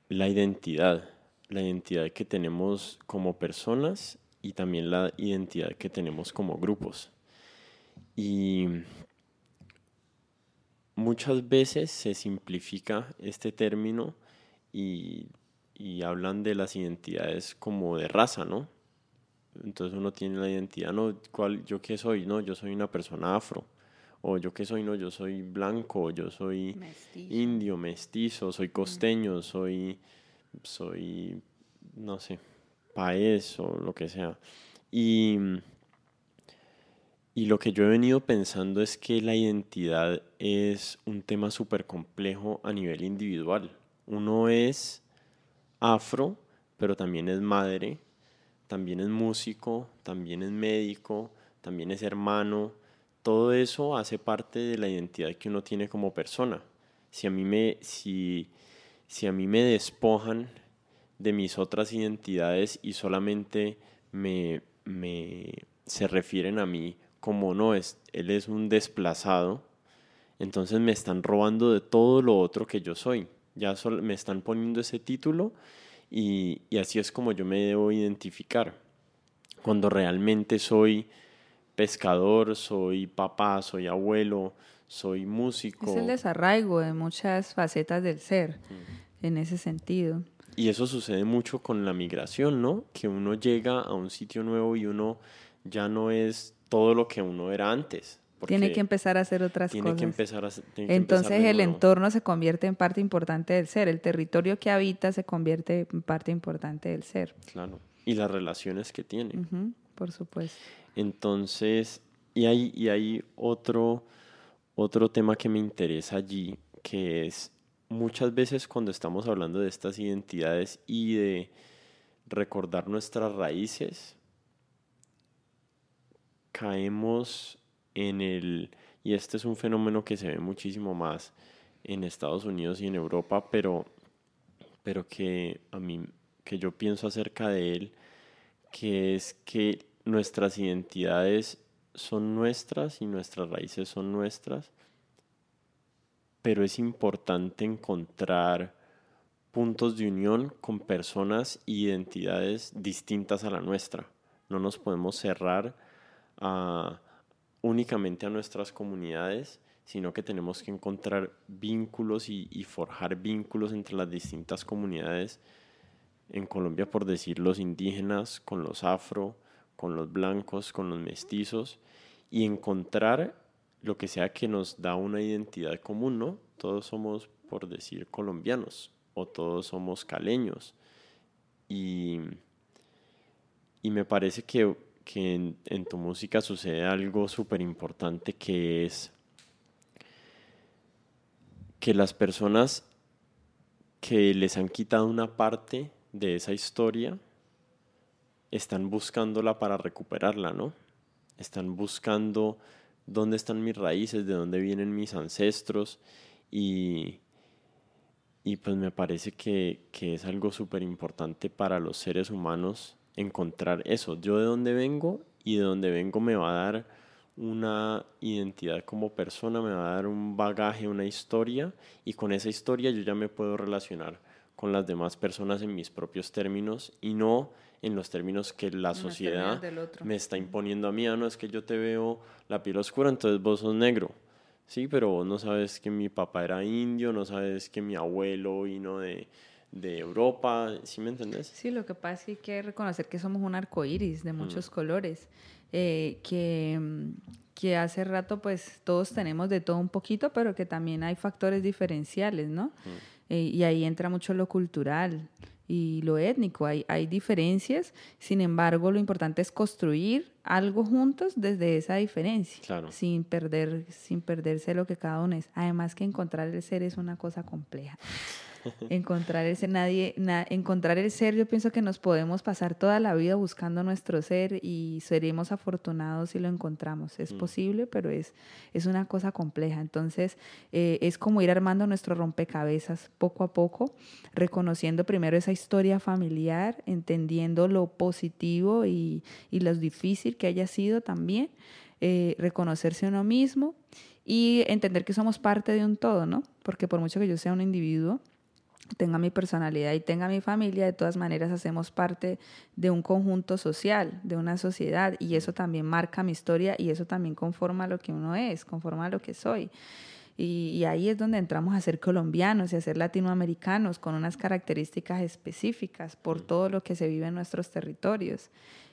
la identidad, la identidad que tenemos como personas y también la identidad que tenemos como grupos. Y muchas veces se simplifica este término y, y hablan de las identidades como de raza, ¿no? Entonces uno tiene la identidad, no, ¿cuál, yo qué soy? No, yo soy una persona afro. O yo qué soy, no, yo soy blanco, yo soy indio, mestizo, soy costeño, soy, soy, no sé, país o lo que sea. Y, y lo que yo he venido pensando es que la identidad es un tema súper complejo a nivel individual. Uno es afro, pero también es madre, también es músico, también es médico, también es hermano. Todo eso hace parte de la identidad que uno tiene como persona. Si a mí me, si, si a mí me despojan de mis otras identidades y solamente me, se refieren a mí como no es, él es un desplazado, entonces me están robando de todo lo otro que yo soy. ya me están poniendo ese título y, y así es como yo me debo identificar. Cuando realmente soy pescador, soy papá, soy abuelo, soy músico. Es el desarraigo de muchas facetas del ser, en ese sentido. Y eso sucede mucho con la migración, ¿no? Que uno llega a un sitio nuevo y uno ya no es todo lo que uno era antes. Tiene que empezar a hacer otras tiene cosas. Que empezar a, Entonces el entorno se convierte en parte importante del ser, el territorio que habita se convierte en parte importante del ser. Claro, y las relaciones que tiene. por supuesto. Entonces, y hay, y hay otro, otro tema que me interesa allí, que es muchas veces cuando estamos hablando de estas identidades y de recordar nuestras raíces, caemos en el, y este es un fenómeno que se ve muchísimo más en Estados Unidos y en Europa, pero, pero que a mí, que yo pienso acerca de él, que es que nuestras identidades son nuestras y nuestras raíces son nuestras, pero es importante encontrar puntos de unión con personas e identidades distintas a la nuestra. No nos podemos cerrar únicamente a nuestras comunidades, sino que tenemos que encontrar vínculos y, y, forjar vínculos entre las distintas comunidades. En Colombia, por decir, los indígenas con los afro, con los blancos, con los mestizos, y encontrar lo que sea que nos da una identidad común, ¿no? Todos somos, por decir, colombianos o todos somos caleños. Y, y me parece que, que en, tu música sucede algo súper importante que es que las personas que les han quitado una parte de esa historia están buscándola para recuperarla, ¿no? Están buscando dónde están mis raíces, de dónde vienen mis ancestros y, y pues me parece que, que es algo súper importante para los seres humanos encontrar eso, yo de dónde vengo y de dónde vengo me va a dar una identidad como persona, me va a dar un bagaje, una historia y con esa historia yo ya me puedo relacionar con las demás personas en mis propios términos y no en los términos que la sociedad me está imponiendo a mí. Ah, no, es que yo te veo la piel oscura, entonces vos sos negro. Sí, pero vos no sabes que mi papá era indio, no sabes que mi abuelo vino de, de Europa, ¿sí me entendés? Sí, lo que pasa es que hay que reconocer que somos un arco iris de muchos colores, eh, que, que hace rato pues todos tenemos de todo un poquito, pero que también hay factores diferenciales, ¿no? Eh, y ahí entra mucho lo cultural y lo étnico. Hay, hay diferencias, sin embargo, lo importante es construir algo juntos desde esa diferencia, sin, perder, sin perderse lo que cada uno es. Además que encontrar el ser es una cosa compleja. Encontrar ese nadie, encontrar el ser, yo pienso que nos podemos pasar toda la vida buscando nuestro ser y seremos afortunados si lo encontramos. Es mm. posible, pero es, es una cosa compleja. Entonces, eh, es como ir armando nuestro rompecabezas poco a poco, reconociendo primero esa historia familiar, entendiendo lo positivo y, y lo difícil que haya sido también, eh, reconocerse uno mismo y entender que somos parte de un todo, ¿no? Porque por mucho que yo sea un individuo, tenga mi personalidad y tenga mi familia, de todas maneras hacemos parte de un conjunto social, de una sociedad, y eso también marca mi historia y eso también conforma lo que uno es, conforma lo que soy. Y, ahí es donde entramos a ser colombianos y a ser latinoamericanos con unas características específicas por todo lo que se vive en nuestros territorios.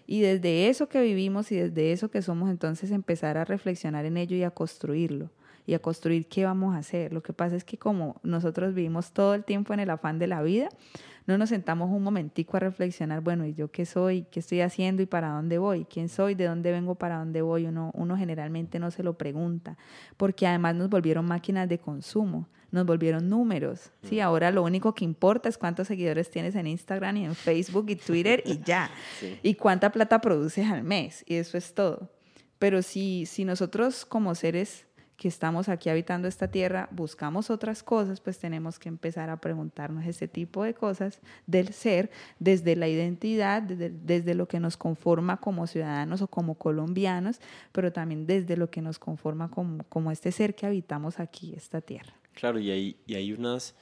Y desde eso que vivimos y desde eso que somos, entonces empezar a reflexionar en ello y a construirlo y a construir qué vamos a hacer. Lo que pasa es que como nosotros vivimos todo el tiempo en el afán de la vida, no nos sentamos un momentico a reflexionar, bueno, ¿y yo qué soy? ¿Qué estoy haciendo y para dónde voy? ¿Quién soy? ¿De dónde vengo? ¿Para dónde voy? Uno, uno generalmente no se lo pregunta, porque además nos volvieron máquinas de consumo, nos volvieron números. Sí, mm. ahora lo único que importa es cuántos seguidores tienes en Instagram y en Facebook y Twitter y ya. Y cuánta plata produces al mes, y eso es todo. Pero si, si nosotros como seres que estamos aquí habitando esta tierra, buscamos otras cosas, pues tenemos que empezar a preguntarnos este tipo de cosas del ser, desde la identidad, desde, lo que nos conforma como ciudadanos o como colombianos, pero también desde lo que nos conforma como, como este ser que habitamos aquí, esta tierra. Claro, y hay, y hay unas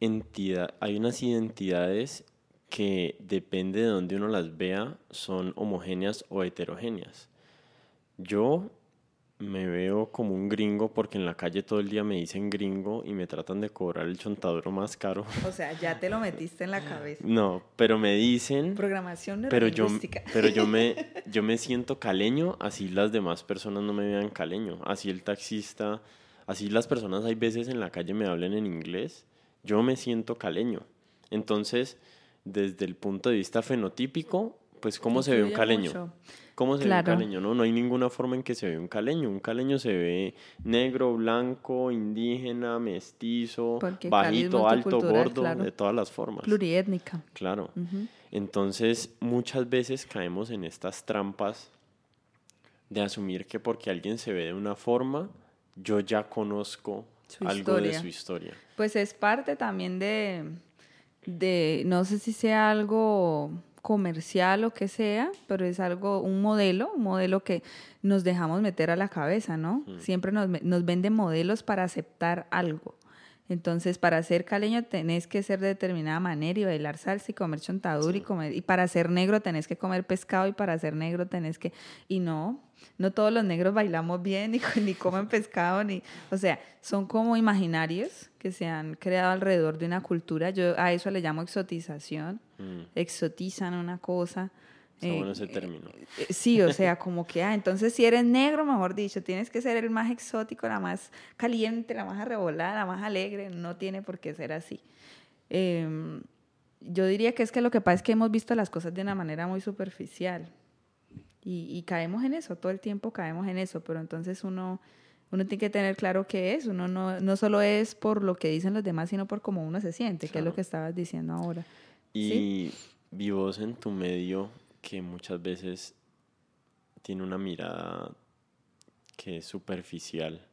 entidad, hay unas identidades que depende de donde uno las vea, son homogéneas o heterogéneas. Yo me veo como un gringo porque en la calle todo el día me dicen gringo y me tratan de cobrar el chontaduro más caro. O sea, ya te lo metiste en la cabeza. No, pero me dicen... Programación pero yo, pero yo me, yo me siento caleño, así las demás personas no me vean caleño. Así el taxista, así las personas hay veces en la calle me hablan en inglés, yo me siento caleño. Entonces, desde el punto de vista fenotípico, pues cómo se ve un caleño. ¿Cómo se ve un caleño? No? no hay ninguna forma en que se ve un caleño. Un caleño se ve negro, blanco, indígena, mestizo, bajito, alto, gordo, de todas las formas. Pluriétnica. Claro. Entonces, muchas veces caemos en estas trampas de asumir que porque alguien se ve de una forma, yo ya conozco algo de su historia. Pues es parte también de, de, no sé si sea algo comercial o que sea, pero es algo, un modelo, un modelo que nos dejamos meter a la cabeza, ¿no? Mm. Siempre nos, nos venden modelos para aceptar algo. Entonces, para ser caleño tenés que ser de determinada manera y bailar salsa y comer chontadura y comer, y para ser negro tenés que comer pescado y para ser negro tenés que, y no, no todos los negros bailamos bien ni, ni comen pescado, ni, o sea, son como imaginarios que se han creado alrededor de una cultura. Yo a eso le llamo exotización, mm. exotizan una cosa. Está bueno ese término. Eh, eh, sí, o sea, como que, ah, entonces si eres negro, mejor dicho, tienes que ser el más exótico, la más caliente, la más arrebolada, la más alegre, no tiene por qué ser así. Em, yo diría que es que lo que pasa es que hemos visto las cosas de una manera muy superficial. Y, caemos en eso, todo el tiempo caemos en eso, pero entonces uno, uno tiene que tener claro qué es, uno no, no solo es por lo que dicen los demás, sino por cómo uno se siente, que es lo que estabas diciendo ahora. Y vivos en tu medio que muchas veces tiene una mirada que es superficial,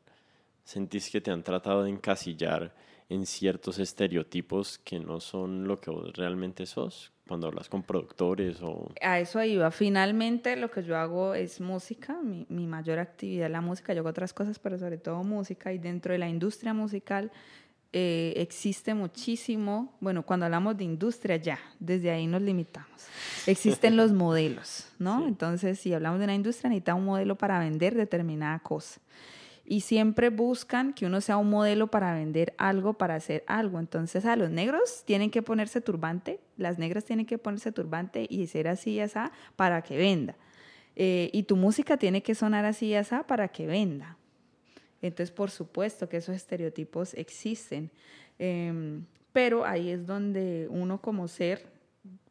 sentís que te han tratado de encasillar en ciertos estereotipos que no son lo que vos realmente sos cuando hablas con productores o... A eso iba. Finalmente lo que yo hago es música, mi, mi, mayor actividad es la música. Yo hago otras cosas, pero sobre todo música. Y dentro de la industria musical eh, existe muchísimo, bueno, cuando hablamos de industria ya, desde ahí nos limitamos. Existen los modelos, ¿no? Entonces, si hablamos de una industria, necesita un modelo para vender determinada cosa y siempre buscan que uno sea un modelo para vender algo, para hacer algo. Entonces a los negros tienen que ponerse turbante, las negras tienen que ponerse turbante y ser así y así para que venda. Eh, y tu música tiene que sonar así y así para que venda. Entonces, por supuesto que esos estereotipos existen. Em, pero ahí es donde uno como ser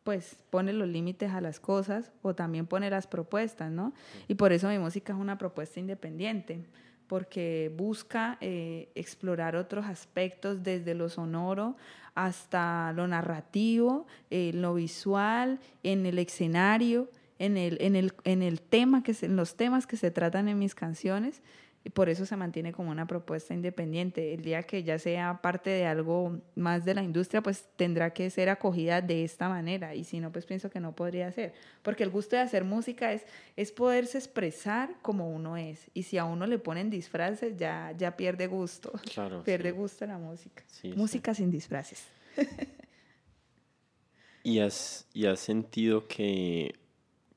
pues pone los límites a las cosas o también pone las propuestas, ¿no? Y por eso mi música es una propuesta independiente porque busca eh, explorar otros aspectos desde lo sonoro hasta lo narrativo, eh, lo visual, en el escenario, en el, en el, en el tema que en los temas que se tratan en mis canciones por eso se mantiene como una propuesta independiente. El día que ya sea parte de algo más de la industria, pues tendrá que ser acogida de esta manera y si no, pues pienso que no podría ser, porque el gusto de hacer música es, es poderse expresar como uno es y si a uno le ponen disfraces ya, ya pierde gusto, claro, pierde gusto la música. música sin disfraces. ¿Y has, ¿Y has sentido que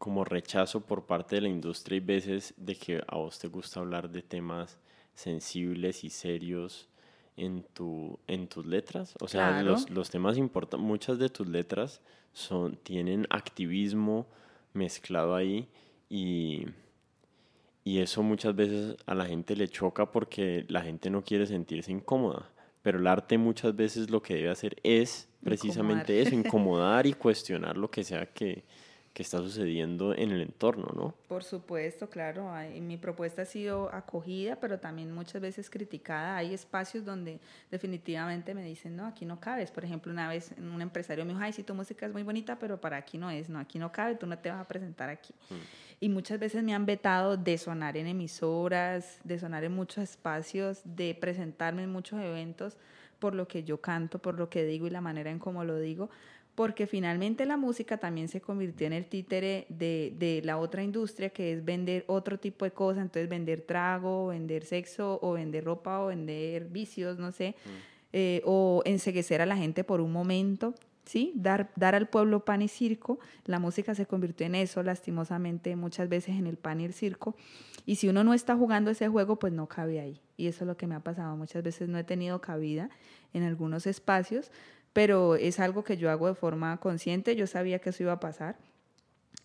como rechazo por parte de la industria y veces de que a vos te gusta hablar de temas sensibles y serios en, tu, en tus letras. O sea, los, los, temas importantes, muchas de tus letras son, tienen activismo mezclado ahí y, y eso muchas veces a la gente le choca porque la gente no quiere sentirse incómoda. Pero el arte muchas veces lo que debe hacer es precisamente eso, incomodar y cuestionar lo que sea que, que está sucediendo en el entorno, ¿no? Por supuesto, claro. Mi propuesta ha sido acogida, pero también muchas veces criticada. Hay espacios donde definitivamente me dicen, no, aquí no cabes. Por ejemplo, una vez un empresario me dijo, ay, sí, tu música es muy bonita, pero para aquí no es, no, aquí no cabe, tú no te vas a presentar aquí. Mm. Y muchas veces me han vetado de sonar en emisoras, de sonar en muchos espacios, de presentarme en muchos eventos por lo que yo canto, por lo que digo y la manera en cómo lo digo, porque finalmente la música también se convirtió en el títere de, de, la otra industria que es vender otro tipo de cosas, entonces vender trago, vender sexo o vender ropa o vender vicios, no sé. Mm. eh, o enseguecer a la gente por un momento. ¿sí? Dar, dar al pueblo pan y circo. La música se convirtió en eso, lastimosamente, muchas veces en el pan y el circo. Y si uno no está jugando ese juego, pues no cabe ahí. Y eso es lo que me ha pasado. Muchas veces no he tenido cabida en algunos espacios, pero es algo que yo hago de forma consciente. Yo sabía que eso iba a pasar.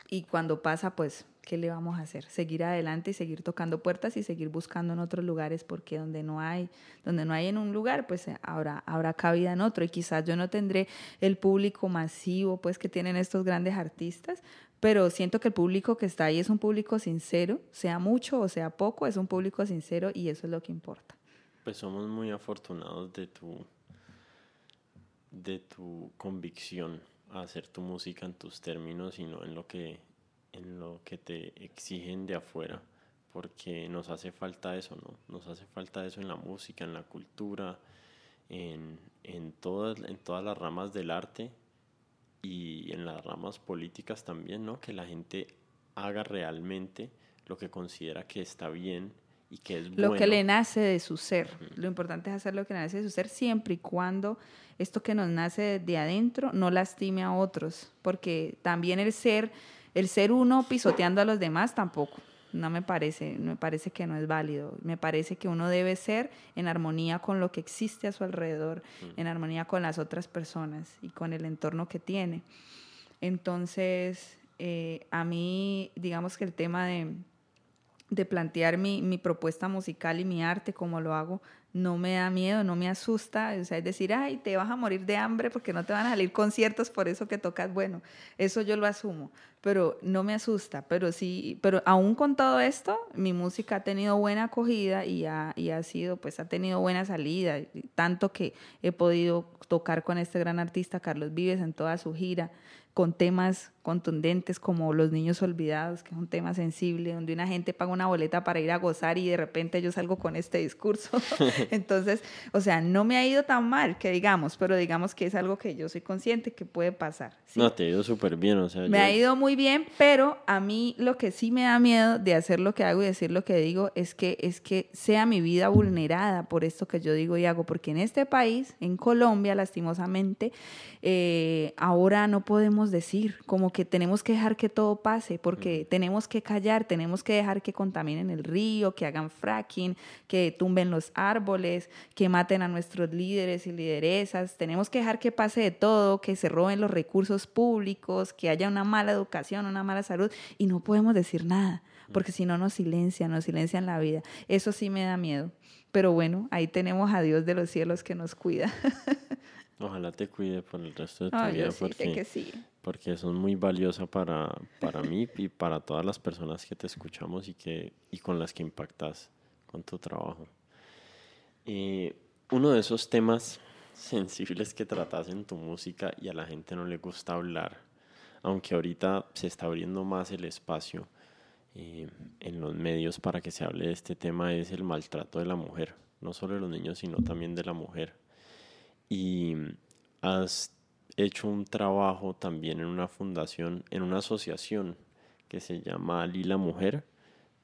Y cuando pasa, pues ¿qué le vamos a hacer? Seguir adelante y seguir tocando puertas y seguir buscando en otros lugares porque donde no hay, donde no hay en un lugar, pues eh, habrá, habrá cabida en otro y quizás yo no tendré el público masivo pues que tienen estos grandes artistas, pero siento que el público que está ahí es un público sincero, sea mucho o sea poco, es un público sincero y eso es lo que importa. Pues somos muy afortunados de tu de tu convicción a hacer tu música en tus términos y no en lo que en lo que te exigen de afuera, porque nos hace falta eso, ¿no? Nos hace falta eso en la música, en la cultura, en, en, todas, en todas las ramas del arte y en las ramas políticas también, ¿no? Que la gente haga realmente lo que considera que está bien y que es lo que le nace de su ser. Lo importante es hacer lo que nace de su ser siempre y cuando esto que nos nace de adentro no lastime a otros, porque también el ser el ser uno pisoteando a los demás tampoco. No me parece, me parece que no es válido. Me parece que uno debe ser en armonía con lo que existe a su alrededor, mm. en armonía con las otras personas y con el entorno que tiene. Entonces, eh, a mí, digamos que el tema de, de plantear mi, mi, propuesta musical y mi arte como lo hago, no me da miedo, no me asusta, o sea, es decir, ay, te vas a morir de hambre porque no te van a salir conciertos por eso que tocas, bueno, eso yo lo asumo, pero no me asusta, pero sí, pero aún con todo esto, mi música ha tenido buena acogida y ha, y ha sido, pues ha tenido buena salida, tanto que he podido tocar con este gran artista Carlos Vives en toda su gira, con temas contundentes como Los Niños Olvidados, que es un tema sensible, donde una gente paga una boleta para ir a gozar y de repente yo salgo con este discurso. Entonces, o sea, no me ha ido tan mal, que digamos, pero digamos que es algo que yo soy consciente que puede pasar. No, te ha ido súper bien, o sea. Me ha ido muy bien, pero a mí lo que sí me da miedo de hacer lo que hago y decir lo que digo es que, es que sea mi vida vulnerada por esto que yo digo y hago, porque en este país, en Colombia, lastimosamente, eh, ahora no podemos decir como que tenemos que dejar que todo pase, porque tenemos que callar, tenemos que dejar que contaminen el río, que hagan fracking, que tumben los árboles, que maten a nuestros líderes y lideresas, tenemos que dejar que pase de todo, que se roben los recursos públicos, que haya una mala educación, una mala salud, y no podemos decir nada, porque si no nos silencian, nos silencian la vida. Eso sí me da miedo. Pero bueno, ahí tenemos a Dios de los cielos que nos cuida. Ojalá te cuide por el resto de tu vida porque, porque son muy valiosas para, para mí y para todas las personas que te escuchamos y, que, y con las que impactas con tu trabajo. Y uno de esos temas sensibles que tratas en tu música y a la gente no le gusta hablar, aunque ahorita se está abriendo más el espacio eh, en los medios para que se hable de este tema, es el maltrato de la mujer, no solo de los niños, sino también de la mujer y has hecho un trabajo también en una fundación, en una asociación que se llama Lila Mujer,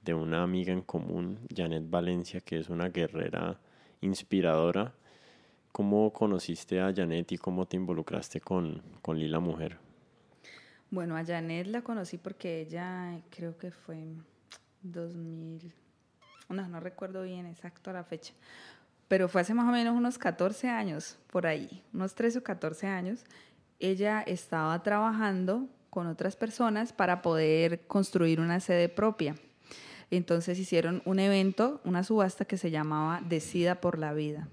de una amiga en común, Janet Valencia, que es una guerrera inspiradora. ¿Cómo conociste a Janet y cómo te involucraste con, con Lila Mujer? Bueno, a Janet la conocí porque ella creo que fue en 2000, no, no recuerdo bien exacto la fecha, pero fue hace más o menos unos 14 años, por ahí, unos 13 o 14 años, ella estaba trabajando con otras personas para poder construir una sede propia. Entonces hicieron un evento, una subasta que se llamaba Decida por la Vida.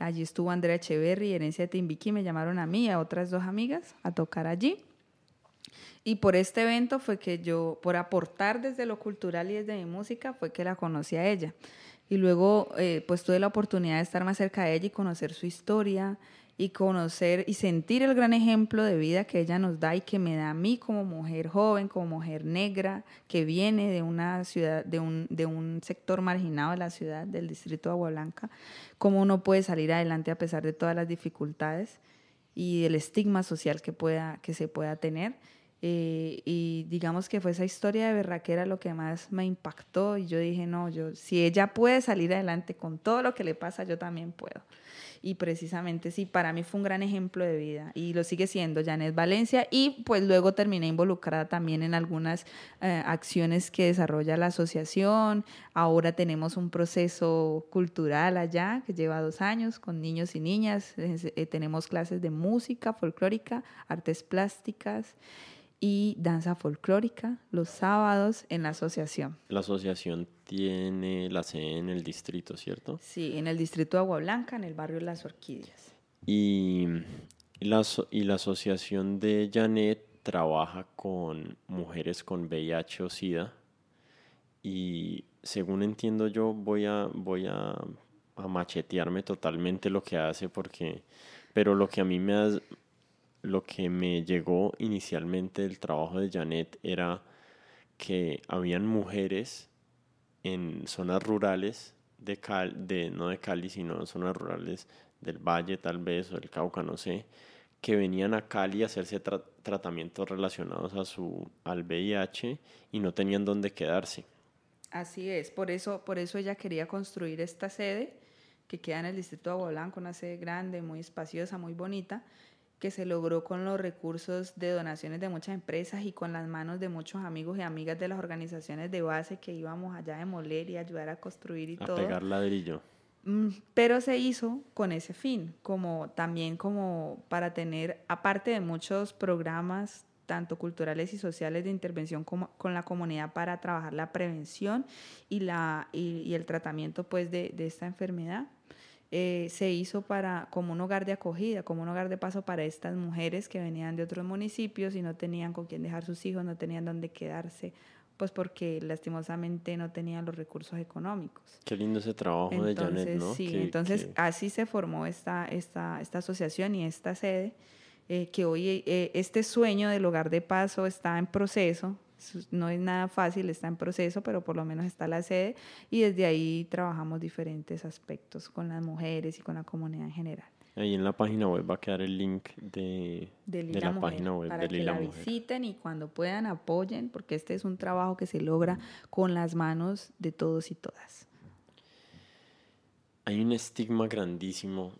Allí estuvo Andrea Echeverry Herencia de Timbiqui, me llamaron a mí y a otras dos amigas a tocar allí. Y por este evento fue que yo, por aportar desde lo cultural y desde mi música, fue que la conocí a ella. Y luego, eh, pues tuve la oportunidad de estar más cerca de ella y conocer su historia y conocer y sentir el gran ejemplo de vida que ella nos da y que me da a mí como mujer joven, como mujer negra, que viene de una ciudad, de un, de un sector marginado de la ciudad, del distrito de Agua Blanca, cómo uno puede salir adelante a pesar de todas las dificultades y el estigma social que, pueda, que se pueda tener. Eh, y digamos que fue esa historia de berraquera lo que más me impactó y yo dije, no, yo, si ella puede salir adelante con todo lo que le pasa, yo también puedo. y precisamente sí, para mí fue un gran ejemplo de vida y lo sigue siendo Janet Valencia y pues luego terminé involucrada también en algunas eh, acciones que desarrolla la asociación. Ahora tenemos un proceso cultural allá que lleva dos años con niños y niñas. Eh, tenemos clases de música folclórica, artes plásticas y danza folclórica los sábados en la asociación. La asociación tiene la sede en el distrito, ¿cierto? Sí, en el distrito de Agua Blanca, en el barrio Las Orquídeas. Y la, y la asociación de Janet trabaja con mujeres con VIH o SIDA y según entiendo yo voy a, voy a, a machetearme totalmente lo que hace porque, pero lo que a mí me, lo que me llegó inicialmente del trabajo de Janet era que habían mujeres en zonas rurales de Cali, de, no de Cali, sino en zonas rurales del Valle tal vez o del Cauca, no sé, que venían a Cali a hacerse tratamientos relacionados a su, al VIH y no tenían dónde quedarse. Así es, por eso, por eso ella quería construir esta sede que queda en el distrito de Agua Blanca, una sede grande, muy espaciosa, muy bonita, que se logró con los recursos de donaciones de muchas empresas y con las manos de muchos amigos y amigas de las organizaciones de base que íbamos allá a demoler y ayudar a construir y a todo. pegar ladrillo. Mm, pero se hizo con ese fin, como también como para tener, aparte de muchos programas tanto culturales y sociales de intervención como, con la comunidad para trabajar la prevención y, la, y, el tratamiento pues de, de esta enfermedad eh, se hizo para, como un hogar de acogida, como un hogar de paso para estas mujeres que venían de otros municipios y no tenían con quién dejar sus hijos, no tenían dónde quedarse, pues porque lastimosamente no tenían los recursos económicos. Qué lindo ese trabajo de Janet, ¿no? Sí, entonces así se formó esta, esta, esta asociación y esta sede, eh, que hoy eh, este sueño del hogar de paso está en proceso, no es nada fácil, está en proceso, pero por lo menos está la sede y desde ahí trabajamos diferentes aspectos con las mujeres y con la comunidad en general. Ahí en la página web va a quedar el link de, de, la página web para de que Lila la Mujer. visiten y cuando puedan apoyen, porque este es un trabajo que se logra con las manos de todos y todas. Hay un estigma grandísimo,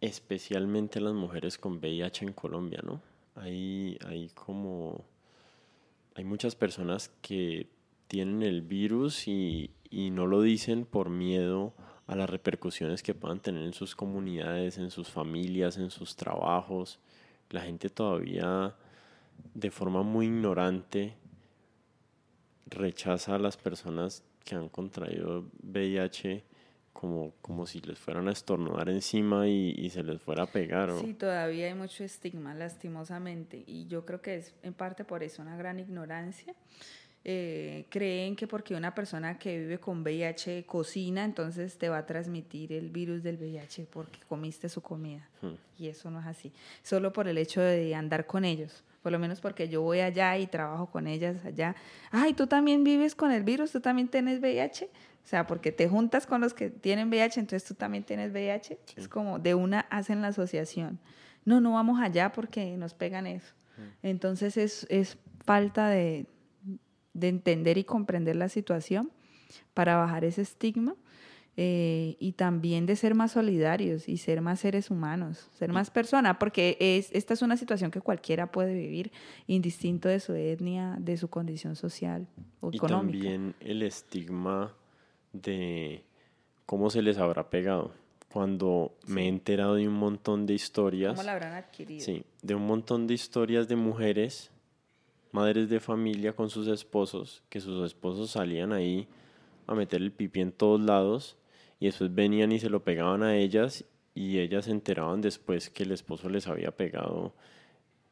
especialmente las mujeres con VIH en Colombia, ¿no? Hay, hay como hay muchas personas que tienen el virus y, no lo dicen por miedo a las repercusiones que puedan tener en sus comunidades, en sus familias, en sus trabajos. La gente todavía de forma muy ignorante rechaza a las personas que han contraído VIH como, como si les fueran a estornudar encima y, se les fuera a pegar. Sí, todavía hay mucho estigma, lastimosamente, y yo creo que es en parte por eso una gran ignorancia. Eh, creen que porque una persona que vive con VIH cocina, entonces te va a transmitir el virus del VIH porque comiste su comida. Hmm. Y eso no es así. Solo por el hecho de andar con ellos. Por lo menos porque yo voy allá y trabajo con ellas allá. Ay, tú también vives con el virus, tú también tienes VIH. O sea, porque te juntas con los que tienen VIH, entonces tú también tienes VIH. Es como de una hacen la asociación. No, no vamos allá porque nos pegan eso. Mm. Entonces es, es falta de, de, entender y comprender la situación para bajar ese estigma eh, y también de ser más solidarios y ser más seres humanos, ser más persona, porque es, esta es una situación que cualquiera puede vivir, indistinto de su etnia, de su condición social o económica. Y también el estigma de cómo se les habrá pegado. Cuando me he enterado de un montón de historias. ¿Cómo la habrán adquirido? Sí, de un montón de historias de mujeres, madres de familia con sus esposos, que sus esposos salían ahí a meter el pipí en todos lados y después venían y se lo pegaban a ellas y ellas se enteraban después que el esposo les había pegado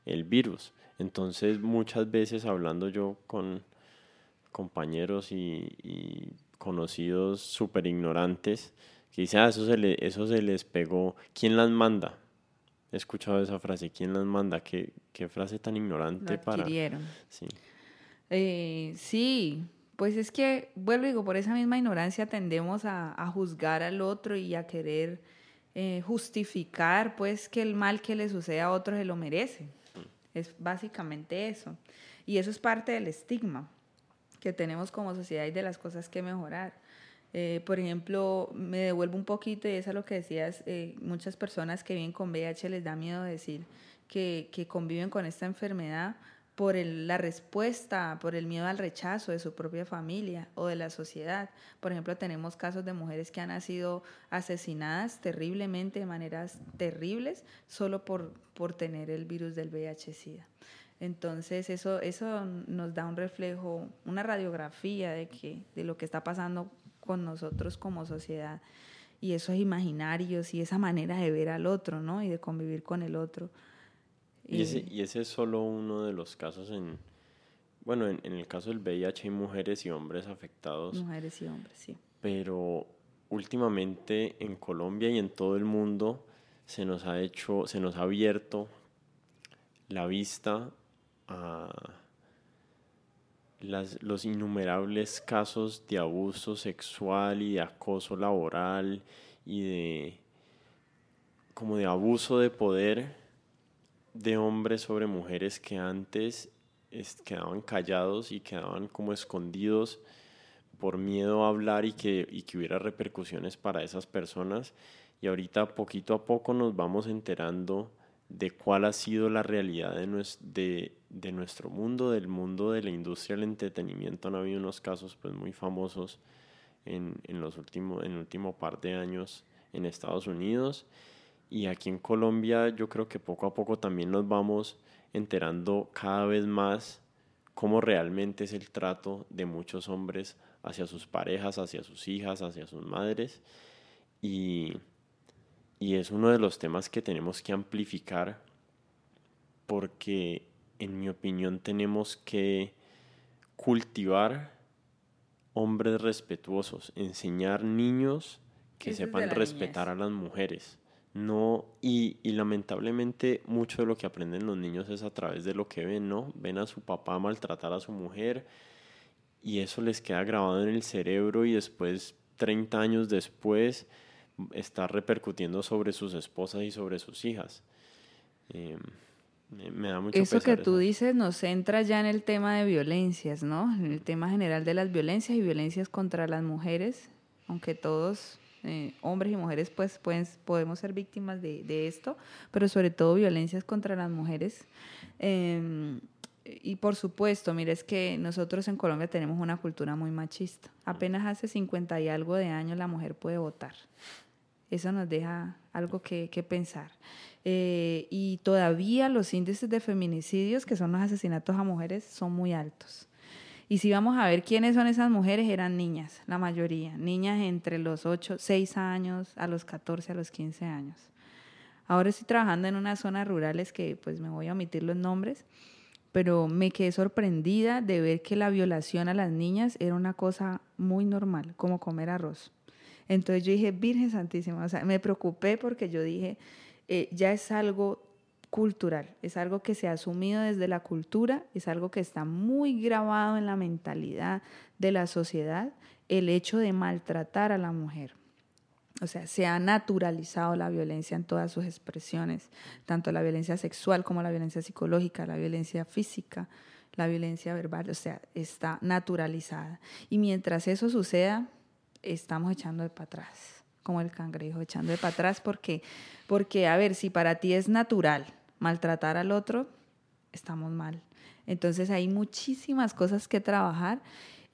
el virus. Entonces muchas veces hablando yo con compañeros y conocidos súper ignorantes que dicen, ah, eso se, le, eso se les pegó. ¿Quién las manda? He escuchado esa frase, ¿quién las manda? ¿Qué, qué frase tan ignorante para... Sí. Eh, sí, pues es que, vuelvo digo, por esa misma ignorancia tendemos a, a juzgar al otro y a querer eh, justificar pues que el mal que le sucede a otro se lo merece. Mm. Es básicamente eso. Y eso es parte del estigma que tenemos como sociedad y de las cosas que mejorar. Eh, por ejemplo, me devuelvo un poquito y es a lo que decías, eh, muchas personas que viven con VIH les da miedo decir que, que conviven con esta enfermedad por la respuesta, por el miedo al rechazo de su propia familia o de la sociedad. Por ejemplo, tenemos casos de mujeres que han sido asesinadas terriblemente, de maneras terribles, solo por, por tener el virus del VIH-Sida. Entonces, eso, eso nos da un reflejo, una radiografía de, que, de lo que está pasando con nosotros como sociedad y esos imaginarios y esa manera de ver al otro, ¿no? Y de convivir con el otro. Y, ese, es solo uno de los casos en, bueno, en, el caso del VIH hay mujeres y hombres afectados. Mujeres y hombres, sí. Pero últimamente en Colombia y en todo el mundo se nos ha hecho, se nos ha abierto la vista a los innumerables casos de abuso sexual y de acoso laboral y de como de abuso de poder de hombres sobre mujeres que antes quedaban callados y quedaban como escondidos por miedo a hablar y que, y que hubiera repercusiones para esas personas. Y ahorita poquito a poco nos vamos enterando de cuál ha sido la realidad de, de, nuestro mundo, del mundo de la industria del entretenimiento. Han habido unos casos pues, muy famosos en, en, los últimos, en el último par de años en Estados Unidos y aquí en Colombia yo creo que poco a poco también nos vamos enterando cada vez más cómo realmente es el trato de muchos hombres hacia sus parejas, hacia sus hijas, hacia sus madres. Y, y es uno de los temas que tenemos que amplificar porque en mi opinión tenemos que cultivar hombres respetuosos, enseñar niños que sepan respetar a las mujeres no, y, y, lamentablemente mucho de lo que aprenden los niños es a través de lo que ven, ¿no? Ven a su papá maltratar a su mujer y eso les queda grabado en el cerebro y después, 30 años después, está repercutiendo sobre sus esposas y sobre sus hijas. Em, me da mucho Eso que tú dices nos centra ya en el tema de violencias, ¿no? En el tema general de las violencias y violencias contra las mujeres, aunque todos eh, hombres y mujeres pues, pues podemos ser víctimas de, de, esto, pero sobre todo violencias contra las mujeres. Em, y por supuesto, mire, es que nosotros en Colombia tenemos una cultura muy machista. Apenas hace 50 y algo de años la mujer puede votar. Eso nos deja algo que, pensar. Eh, y todavía los índices de feminicidios, que son los asesinatos a mujeres, son muy altos. Y si vamos a ver quiénes son esas mujeres, eran niñas, la mayoría, niñas entre los 8, 6 años a los 14, a los 15 años. Ahora estoy trabajando en unas zonas rurales que pues me voy a omitir los nombres, pero me quedé sorprendida de ver que la violación a las niñas era una cosa muy normal, como comer arroz. Entonces yo dije, Virgen Santísima, o sea, me preocupé porque yo dije, eh, ya es algo cultural, es algo que se ha asumido desde la cultura, es algo que está muy grabado en la mentalidad de la sociedad, el hecho de maltratar a la mujer. O sea, se ha naturalizado la violencia en todas sus expresiones, tanto la violencia sexual como la violencia psicológica, la violencia física, la violencia verbal, o sea, está naturalizada. Y mientras eso suceda, estamos echando de para atrás, como el cangrejo, echando de para atrás, porque, porque, a ver, si para ti es natural maltratar al otro, estamos mal. Entonces hay muchísimas cosas que trabajar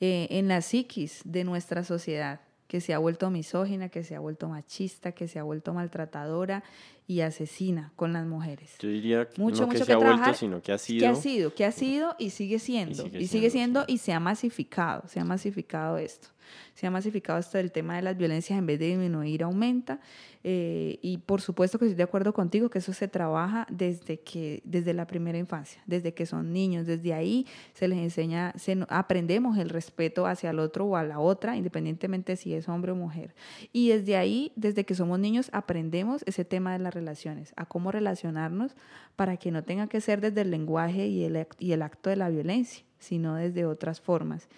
eh, en la psiquis de nuestra sociedad, que se ha vuelto misógina, que se ha vuelto machista, que se ha vuelto maltratadora y asesina con las mujeres. Yo diría que no que se ha vuelto, sino que ha sido. Que ha sido, que ha sido y sigue siendo. Y sigue, siendo, y se ha masificado, se ha masificado esto. Se ha masificado esto del tema de las violencias en vez de disminuir, aumenta. Eh, y por supuesto que estoy de acuerdo contigo que eso se trabaja desde, que, desde la primera infancia, desde que son niños, desde ahí se les enseña, se, aprendemos el respeto hacia el otro o a la otra, independientemente si es hombre o mujer. Y desde ahí, desde que somos niños, aprendemos ese tema de las relaciones, a cómo relacionarnos para que no tenga que ser desde el lenguaje y el, y el acto de la violencia, sino desde otras formas.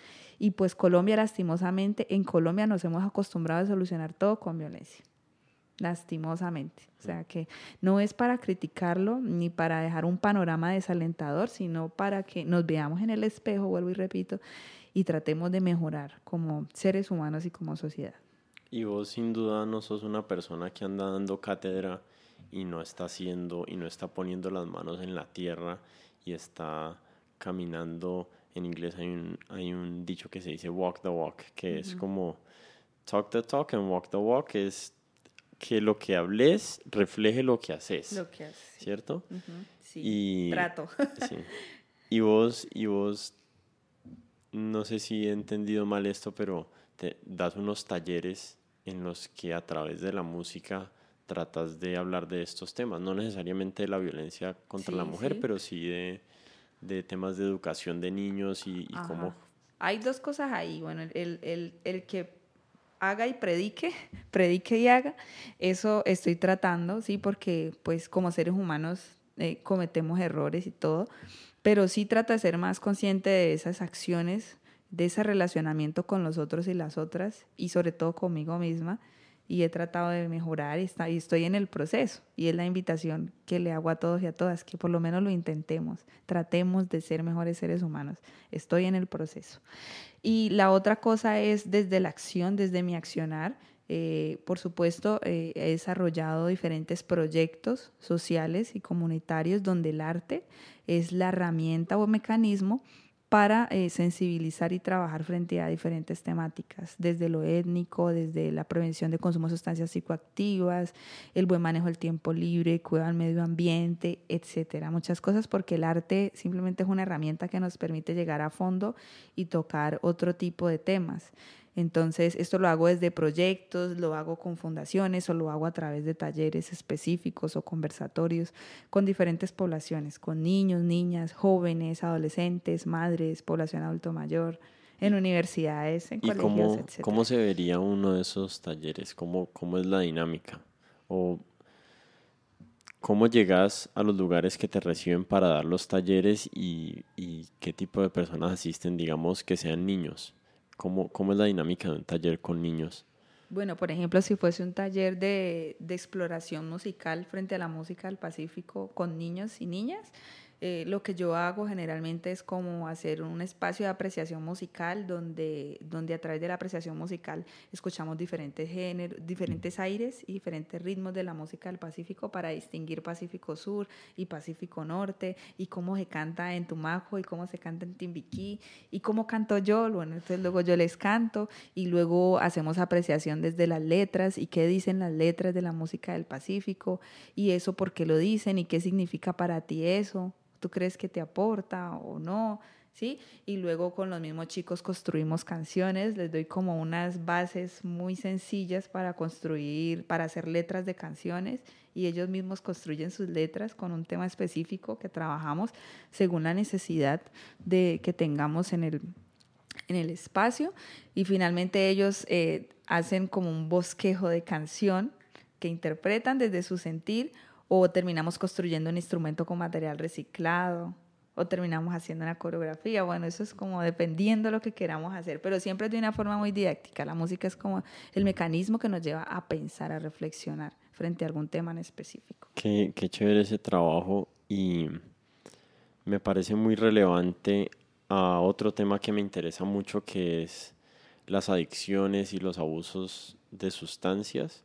Y pues Colombia, lastimosamente, en Colombia nos hemos acostumbrado a solucionar todo con violencia lastimosamente. O sea que no es para criticarlo ni para dejar un panorama desalentador, sino para que nos veamos en el espejo, vuelvo y repito, y tratemos de mejorar como seres humanos y como sociedad. Y vos sin duda no sos una persona que anda dando cátedra y no está haciendo y no está poniendo las manos en la tierra y está caminando. En inglés hay un, hay un dicho que se dice walk the walk, que es como talk the talk and walk the walk, es que lo que hables refleje lo que haces. Lo que haces. ¿Cierto? Sí. Y, Trato. sí. Y vos, y vos, no sé si he entendido mal esto, pero te das unos talleres en los que a través de la música tratas de hablar de estos temas, no necesariamente de la violencia contra la mujer, pero sí de, de, temas de educación de niños y, y cómo... Hay dos cosas ahí. Bueno, el, el, el que haga y predique, predique y haga, eso estoy tratando, ¿sí? Porque pues como seres humanos eh, cometemos errores y todo, pero sí trata de ser más consciente de esas acciones, de ese relacionamiento con los otros y las otras, y sobre todo conmigo misma, y he tratado de mejorar y, está, y estoy en el proceso. Y es la invitación que le hago a todos y a todas, que por lo menos lo intentemos, tratemos de ser mejores seres humanos. Estoy en el proceso. Y la otra cosa es desde la acción, desde mi accionar. Eh, por supuesto, eh, he desarrollado diferentes proyectos sociales y comunitarios donde el arte es la herramienta o mecanismo para eh, sensibilizar y trabajar frente a diferentes temáticas, desde lo étnico, desde la prevención de consumo de sustancias psicoactivas, el buen manejo del tiempo libre, cuidado del medio ambiente, etcétera. Muchas cosas porque el arte simplemente es una herramienta que nos permite llegar a fondo y tocar otro tipo de temas. Entonces, esto lo hago desde proyectos, lo hago con fundaciones o lo hago a través de talleres específicos o conversatorios con diferentes poblaciones, con niños, niñas, jóvenes, adolescentes, madres, población adulto mayor, en universidades, en colegios, cómo, ¿Cómo se vería uno de esos talleres? ¿Cómo, cómo es la dinámica? ¿O cómo llegas a los lugares que te reciben para dar los talleres y, y qué tipo de personas asisten, digamos, que sean niños? ¿Cómo, ¿Cómo es la dinámica de un taller con niños? Bueno, por ejemplo, si fuese un taller de, de exploración musical frente a la música del Pacífico con niños y niñas, eh, lo que yo hago generalmente es como hacer un espacio de apreciación musical donde, donde a través de la apreciación musical escuchamos diferentes géneros, diferentes aires y diferentes ritmos de la música del Pacífico para distinguir Pacífico Sur y Pacífico Norte y cómo se canta en Tumaco y cómo se canta en Timbiquí y cómo canto yo. Bueno, entonces luego yo les canto y luego hacemos apreciación desde las letras y qué dicen las letras de la música del Pacífico y eso por qué lo dicen y qué significa para ti eso tú crees que te aporta o no, ¿sí? Y luego con los mismos chicos construimos canciones, les doy como unas bases muy sencillas para construir, para hacer letras de canciones y ellos mismos construyen sus letras con un tema específico que trabajamos según la necesidad de que tengamos en el, en el espacio y finalmente ellos eh, hacen como un bosquejo de canción que interpretan desde su sentir o terminamos construyendo un instrumento con material reciclado, o terminamos haciendo una coreografía. Bueno, eso es como dependiendo de lo que queramos hacer, pero siempre de una forma muy didáctica. La música es como el mecanismo que nos lleva a pensar, a reflexionar frente a algún tema en específico. Qué, qué chévere ese trabajo y me parece muy relevante a otro tema que me interesa mucho que es las adicciones y los abusos de sustancias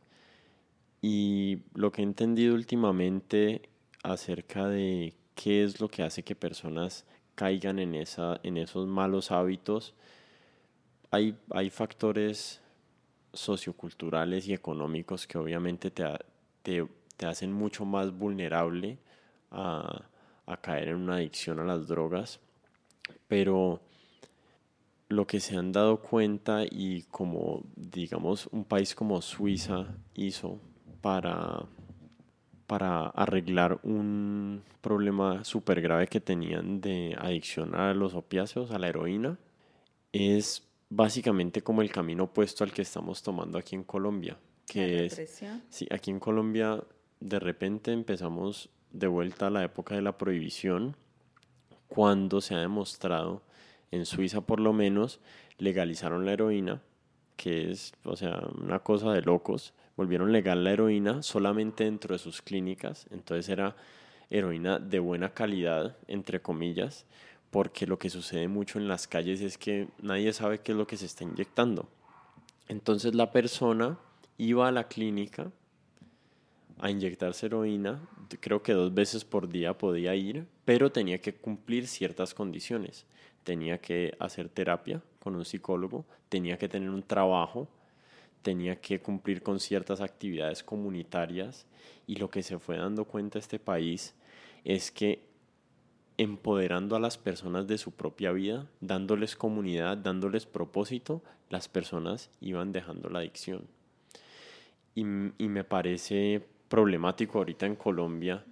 y lo que he entendido últimamente acerca de qué es lo que hace que personas caigan en, esa, en esos malos hábitos, hay, hay factores socioculturales y económicos que obviamente te, te, te hacen mucho más vulnerable a, a caer en una adicción a las drogas, pero lo que se han dado cuenta y como digamos un país como Suiza hizo para, para arreglar un problema súper grave que tenían de adicción a los opiáceos, a la heroína, es básicamente como el camino opuesto al que estamos tomando aquí en Colombia, que es sí, aquí en Colombia de repente empezamos de vuelta a la época de la prohibición cuando se ha demostrado en Suiza por lo menos legalizaron la heroína, que es, o sea, una cosa de locos volvieron legal la heroína solamente dentro de sus clínicas, entonces era heroína de buena calidad, entre comillas, porque lo que sucede mucho en las calles es que nadie sabe qué es lo que se está inyectando. Entonces la persona iba a la clínica a inyectarse heroína, creo que dos veces por día podía ir, pero tenía que cumplir ciertas condiciones. Tenía que hacer terapia con un psicólogo, tenía que tener un trabajo, tenía que cumplir con ciertas actividades comunitarias y lo que se fue dando cuenta este país es que empoderando a las personas de su propia vida, dándoles comunidad, dándoles propósito, las personas iban dejando la adicción. Y, y me parece problemático ahorita en Colombia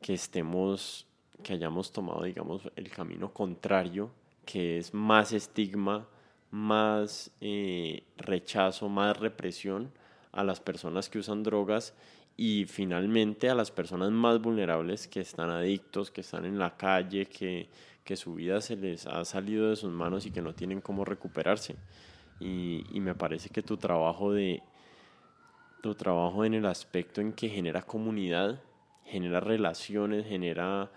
que estemos, que hayamos tomado, digamos, el camino contrario, que es más estigma, más eh, rechazo, más represión a las personas que usan drogas y finalmente a las personas más vulnerables que están adictos, que están en la calle, que, que su vida se les ha salido de sus manos y que no tienen cómo recuperarse. Y, y me parece que tu trabajo de tu trabajo en el aspecto en que genera comunidad, genera relaciones, genera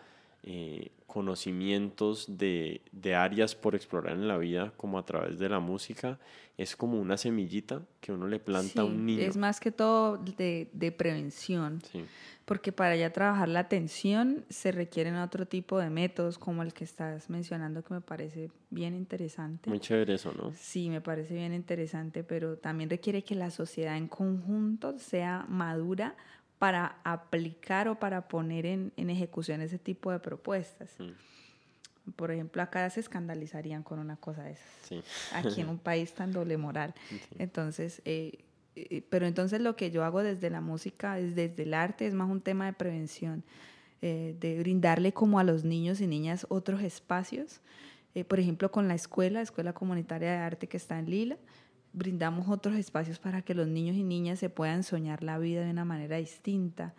eh, conocimientos de, de, áreas por explorar en la vida, como a través de la música, es como una semillita que uno le planta a un niño. Es más que todo de, de prevención, sí. porque para ya trabajar la atención se requieren otro tipo de métodos, como el que estás mencionando, que me parece bien interesante. Muy chévere eso, ¿no? Sí, me parece bien interesante, pero también requiere que la sociedad en conjunto sea madura para aplicar o para poner en, en ejecución ese tipo de propuestas. Mm. Por ejemplo, acá se escandalizarían con una cosa de esas. Sí. Aquí en un país tan doble moral. Sí. Entonces, eh, eh, pero entonces lo que yo hago desde la música, desde el arte, es más un tema de prevención, eh, de brindarle como a los niños y niñas otros espacios. Por ejemplo, con la escuela, Escuela Comunitaria de Arte que está en Lila, brindamos otros espacios para que los niños y niñas se puedan soñar la vida de una manera distinta,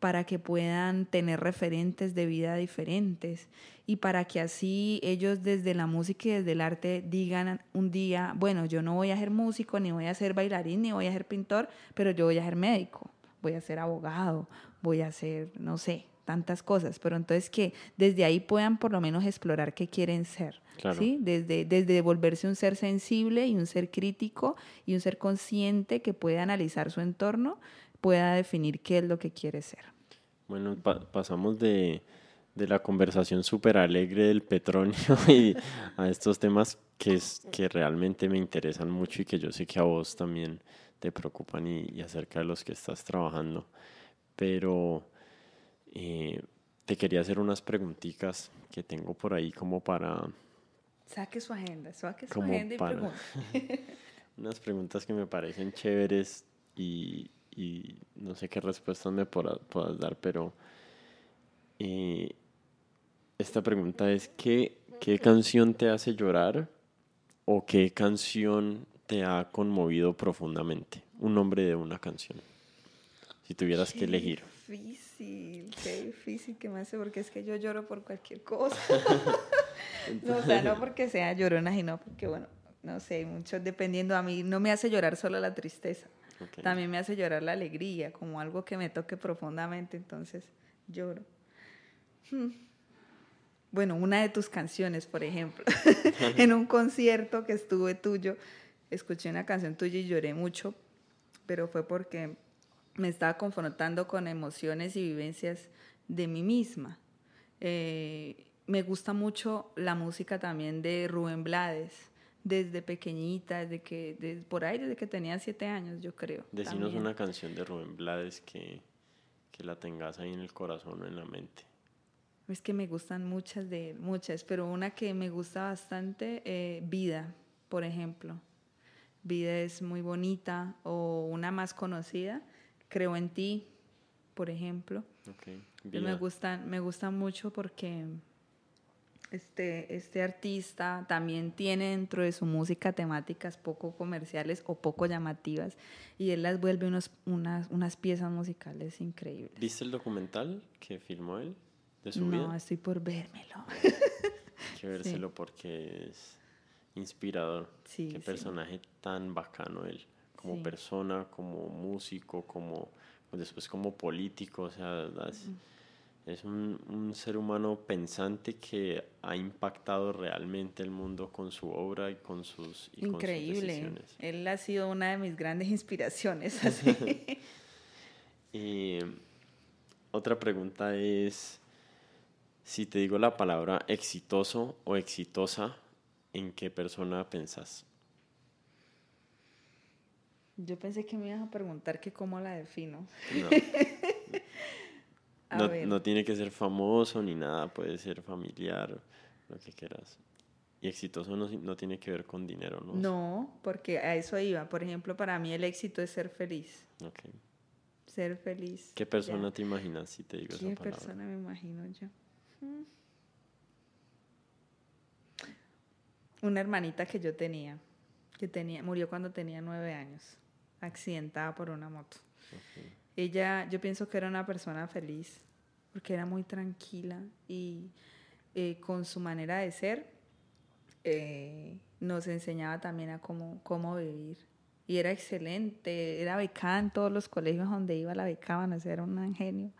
para que puedan tener referentes de vida diferentes y para que así ellos desde la música y desde el arte digan un día, bueno, yo no voy a ser músico, ni voy a ser bailarín, ni voy a ser pintor, pero yo voy a ser médico, voy a ser abogado, voy a ser, no sé, tantas cosas, pero entonces que desde ahí puedan por lo menos explorar qué quieren ser. Claro. ¿sí? Desde, desde volverse un ser sensible y un ser crítico y un ser consciente que puede analizar su entorno, pueda definir qué es lo que quiere ser. Bueno, pa pasamos de, de, la conversación súper alegre del petróleo y a estos temas que, es, que realmente me interesan mucho y que yo sé que a vos también te preocupan y, y acerca de los que estás trabajando. Pero eh, te quería hacer unas preguntitas que tengo por ahí como para... Saque su agenda, saque su agenda y pregunte. unas preguntas que me parecen chéveres y, y no sé qué respuestas me puedas, dar, pero eh, esta pregunta es, ¿qué, ¿qué canción te hace llorar o qué canción te ha conmovido profundamente? Un nombre de una canción, si tuvieras qué que elegir. Difícil, qué difícil que me hace, porque es que yo lloro por cualquier cosa. no, o sea, no porque sea llorona, sino porque, bueno, no sé, mucho dependiendo, a mí no me hace llorar solo la tristeza. Okay. También me hace llorar la alegría, como algo que me toque profundamente, entonces lloro. Hmm. Bueno, una de tus canciones, por ejemplo, en un concierto que estuve tuyo, escuché una canción tuya y lloré mucho, pero fue porque me estaba confrontando con emociones y vivencias de mí misma. Eh, me gusta mucho la música también de Rubén Blades desde pequeñita, desde que, desde, por ahí desde que tenía siete años, yo creo. Decinos también. una canción de Rubén Blades que, que la tengas ahí en el corazón o en la mente. Es que me gustan muchas de muchas, pero una que me gusta bastante, eh, Vida, por ejemplo. Vida es muy bonita, o una más conocida, Creo en ti, por ejemplo. Okay. Me gustan, me gustan mucho porque este, este artista también tiene dentro de su música temáticas poco comerciales o poco llamativas y él las vuelve unos, unas, unas piezas musicales increíbles. ¿Viste el documental que filmó él de su no, vida? No, estoy por vérmelo. Hay que vérselo sí. porque es inspirador. Sí, Qué sí. personaje tan bacano él, como Sí. persona, como músico, como después como político, o sea, es, Es un, un, ser humano pensante que ha impactado realmente el mundo con su obra y con sus, y Increíble. Con sus decisiones. Él ha sido una de mis grandes inspiraciones. Así. y otra pregunta es, si te digo la palabra exitoso o exitosa, ¿en qué persona pensás? Yo pensé que me ibas a preguntar que cómo la defino. No. no, no, tiene que ser famoso ni nada, puede ser familiar, lo que quieras. Y exitoso no, no, tiene que ver con dinero, ¿no? No, porque a eso iba. Por ejemplo, para mí el éxito es ser feliz. Okay. Ser feliz. ¿Qué persona te imaginas si te digo esa palabra? ¿Qué persona me imagino yo? Hmm. Una hermanita que yo tenía, que tenía, murió cuando tenía nueve años accidentada por una moto. Ella, yo pienso que era una persona feliz, porque era muy tranquila y eh, con su manera de ser eh, nos enseñaba también a cómo, cómo vivir. Y era excelente, era becada en todos los colegios donde iba, la becaban, o sea, era un genio.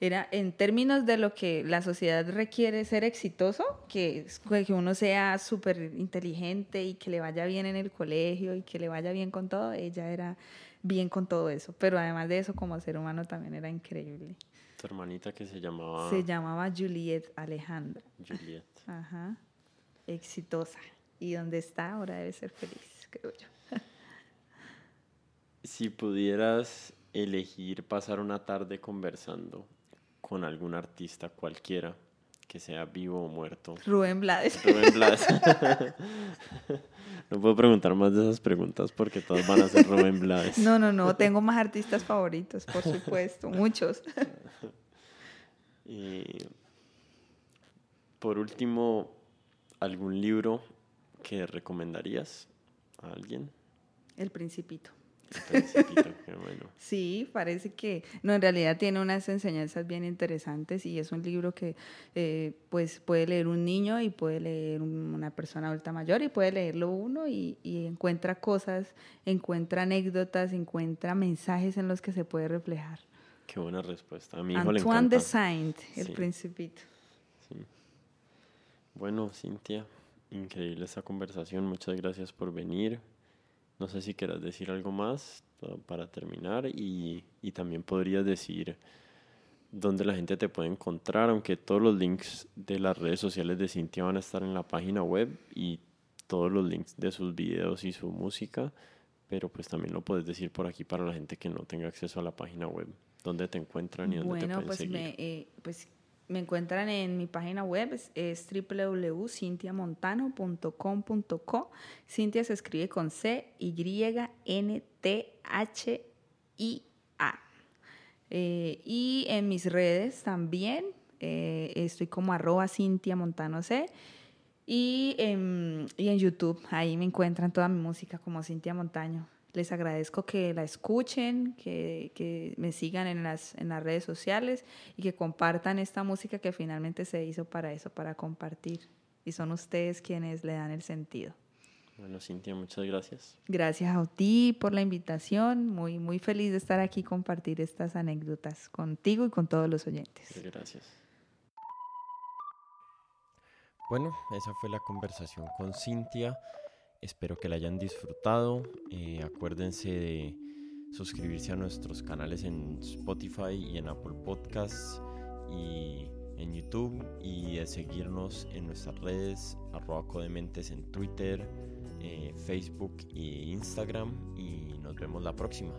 Era en términos de lo que la sociedad requiere ser exitoso, que, que uno sea súper inteligente y que le vaya bien en el colegio y que le vaya bien con todo, ella era bien con todo eso. Pero además de eso, como ser humano también era increíble. Tu hermanita que se llamaba... Se llamaba Juliet Alejandra. Juliet. Ajá. Exitosa. Y donde está ahora debe ser feliz, creo yo. si pudieras elegir pasar una tarde conversando con algún artista cualquiera, que sea vivo o muerto. Rubén Blades. Rubén Blades. no puedo preguntar más de esas preguntas porque todos van a ser Rubén Blades. No, no, no, tengo más artistas favoritos, por supuesto, muchos. y por último, ¿algún libro que recomendarías a alguien? El Principito. Bueno. Sí, parece que, no, en realidad tiene unas enseñanzas bien interesantes y es un libro que eh, pues puede leer un niño y puede leer una persona adulta mayor y puede leerlo uno y, encuentra cosas, encuentra anécdotas, encuentra mensajes en los que se puede reflejar. Qué buena respuesta. A mi hijo Antoine le de Saint, el principito. Sí. Bueno, Cintia, increíble esta conversación. Muchas gracias por venir. No sé si quieras decir algo más para terminar y, y también podrías decir dónde la gente te puede encontrar, aunque todos los links de las redes sociales de Cintia van a estar en la página web y todos los links de sus videos y su música, pero pues también lo puedes decir por aquí para la gente que no tenga acceso a la página web, dónde te encuentran y dónde te pueden pues seguir. Me, eh, pues me encuentran en mi página web, es, www.cintiamontano.com.co. Cintia se escribe con C, Y, N, T, H, I, A. Eh, y en mis redes también eh, estoy como arroba Cintia Montano C. Y, y en YouTube, ahí me encuentran toda mi música como Cintia Montaño les agradezco que la escuchen, que, me sigan en las, en las redes sociales y que compartan esta música que finalmente se hizo para eso, para compartir. Y son ustedes quienes le dan el sentido. Bueno, Cintia, muchas gracias. Gracias a ti por la invitación. Muy, muy feliz de estar aquí y compartir estas anécdotas contigo y con todos los oyentes. Gracias. Bueno, esa fue la conversación con Cintia. Espero que la hayan disfrutado. Eh, acuérdense de suscribirse a nuestros canales en Spotify y en Apple Podcasts y en YouTube y de seguirnos en nuestras redes arroba codementes en Twitter, eh, Facebook e Instagram y nos vemos la próxima.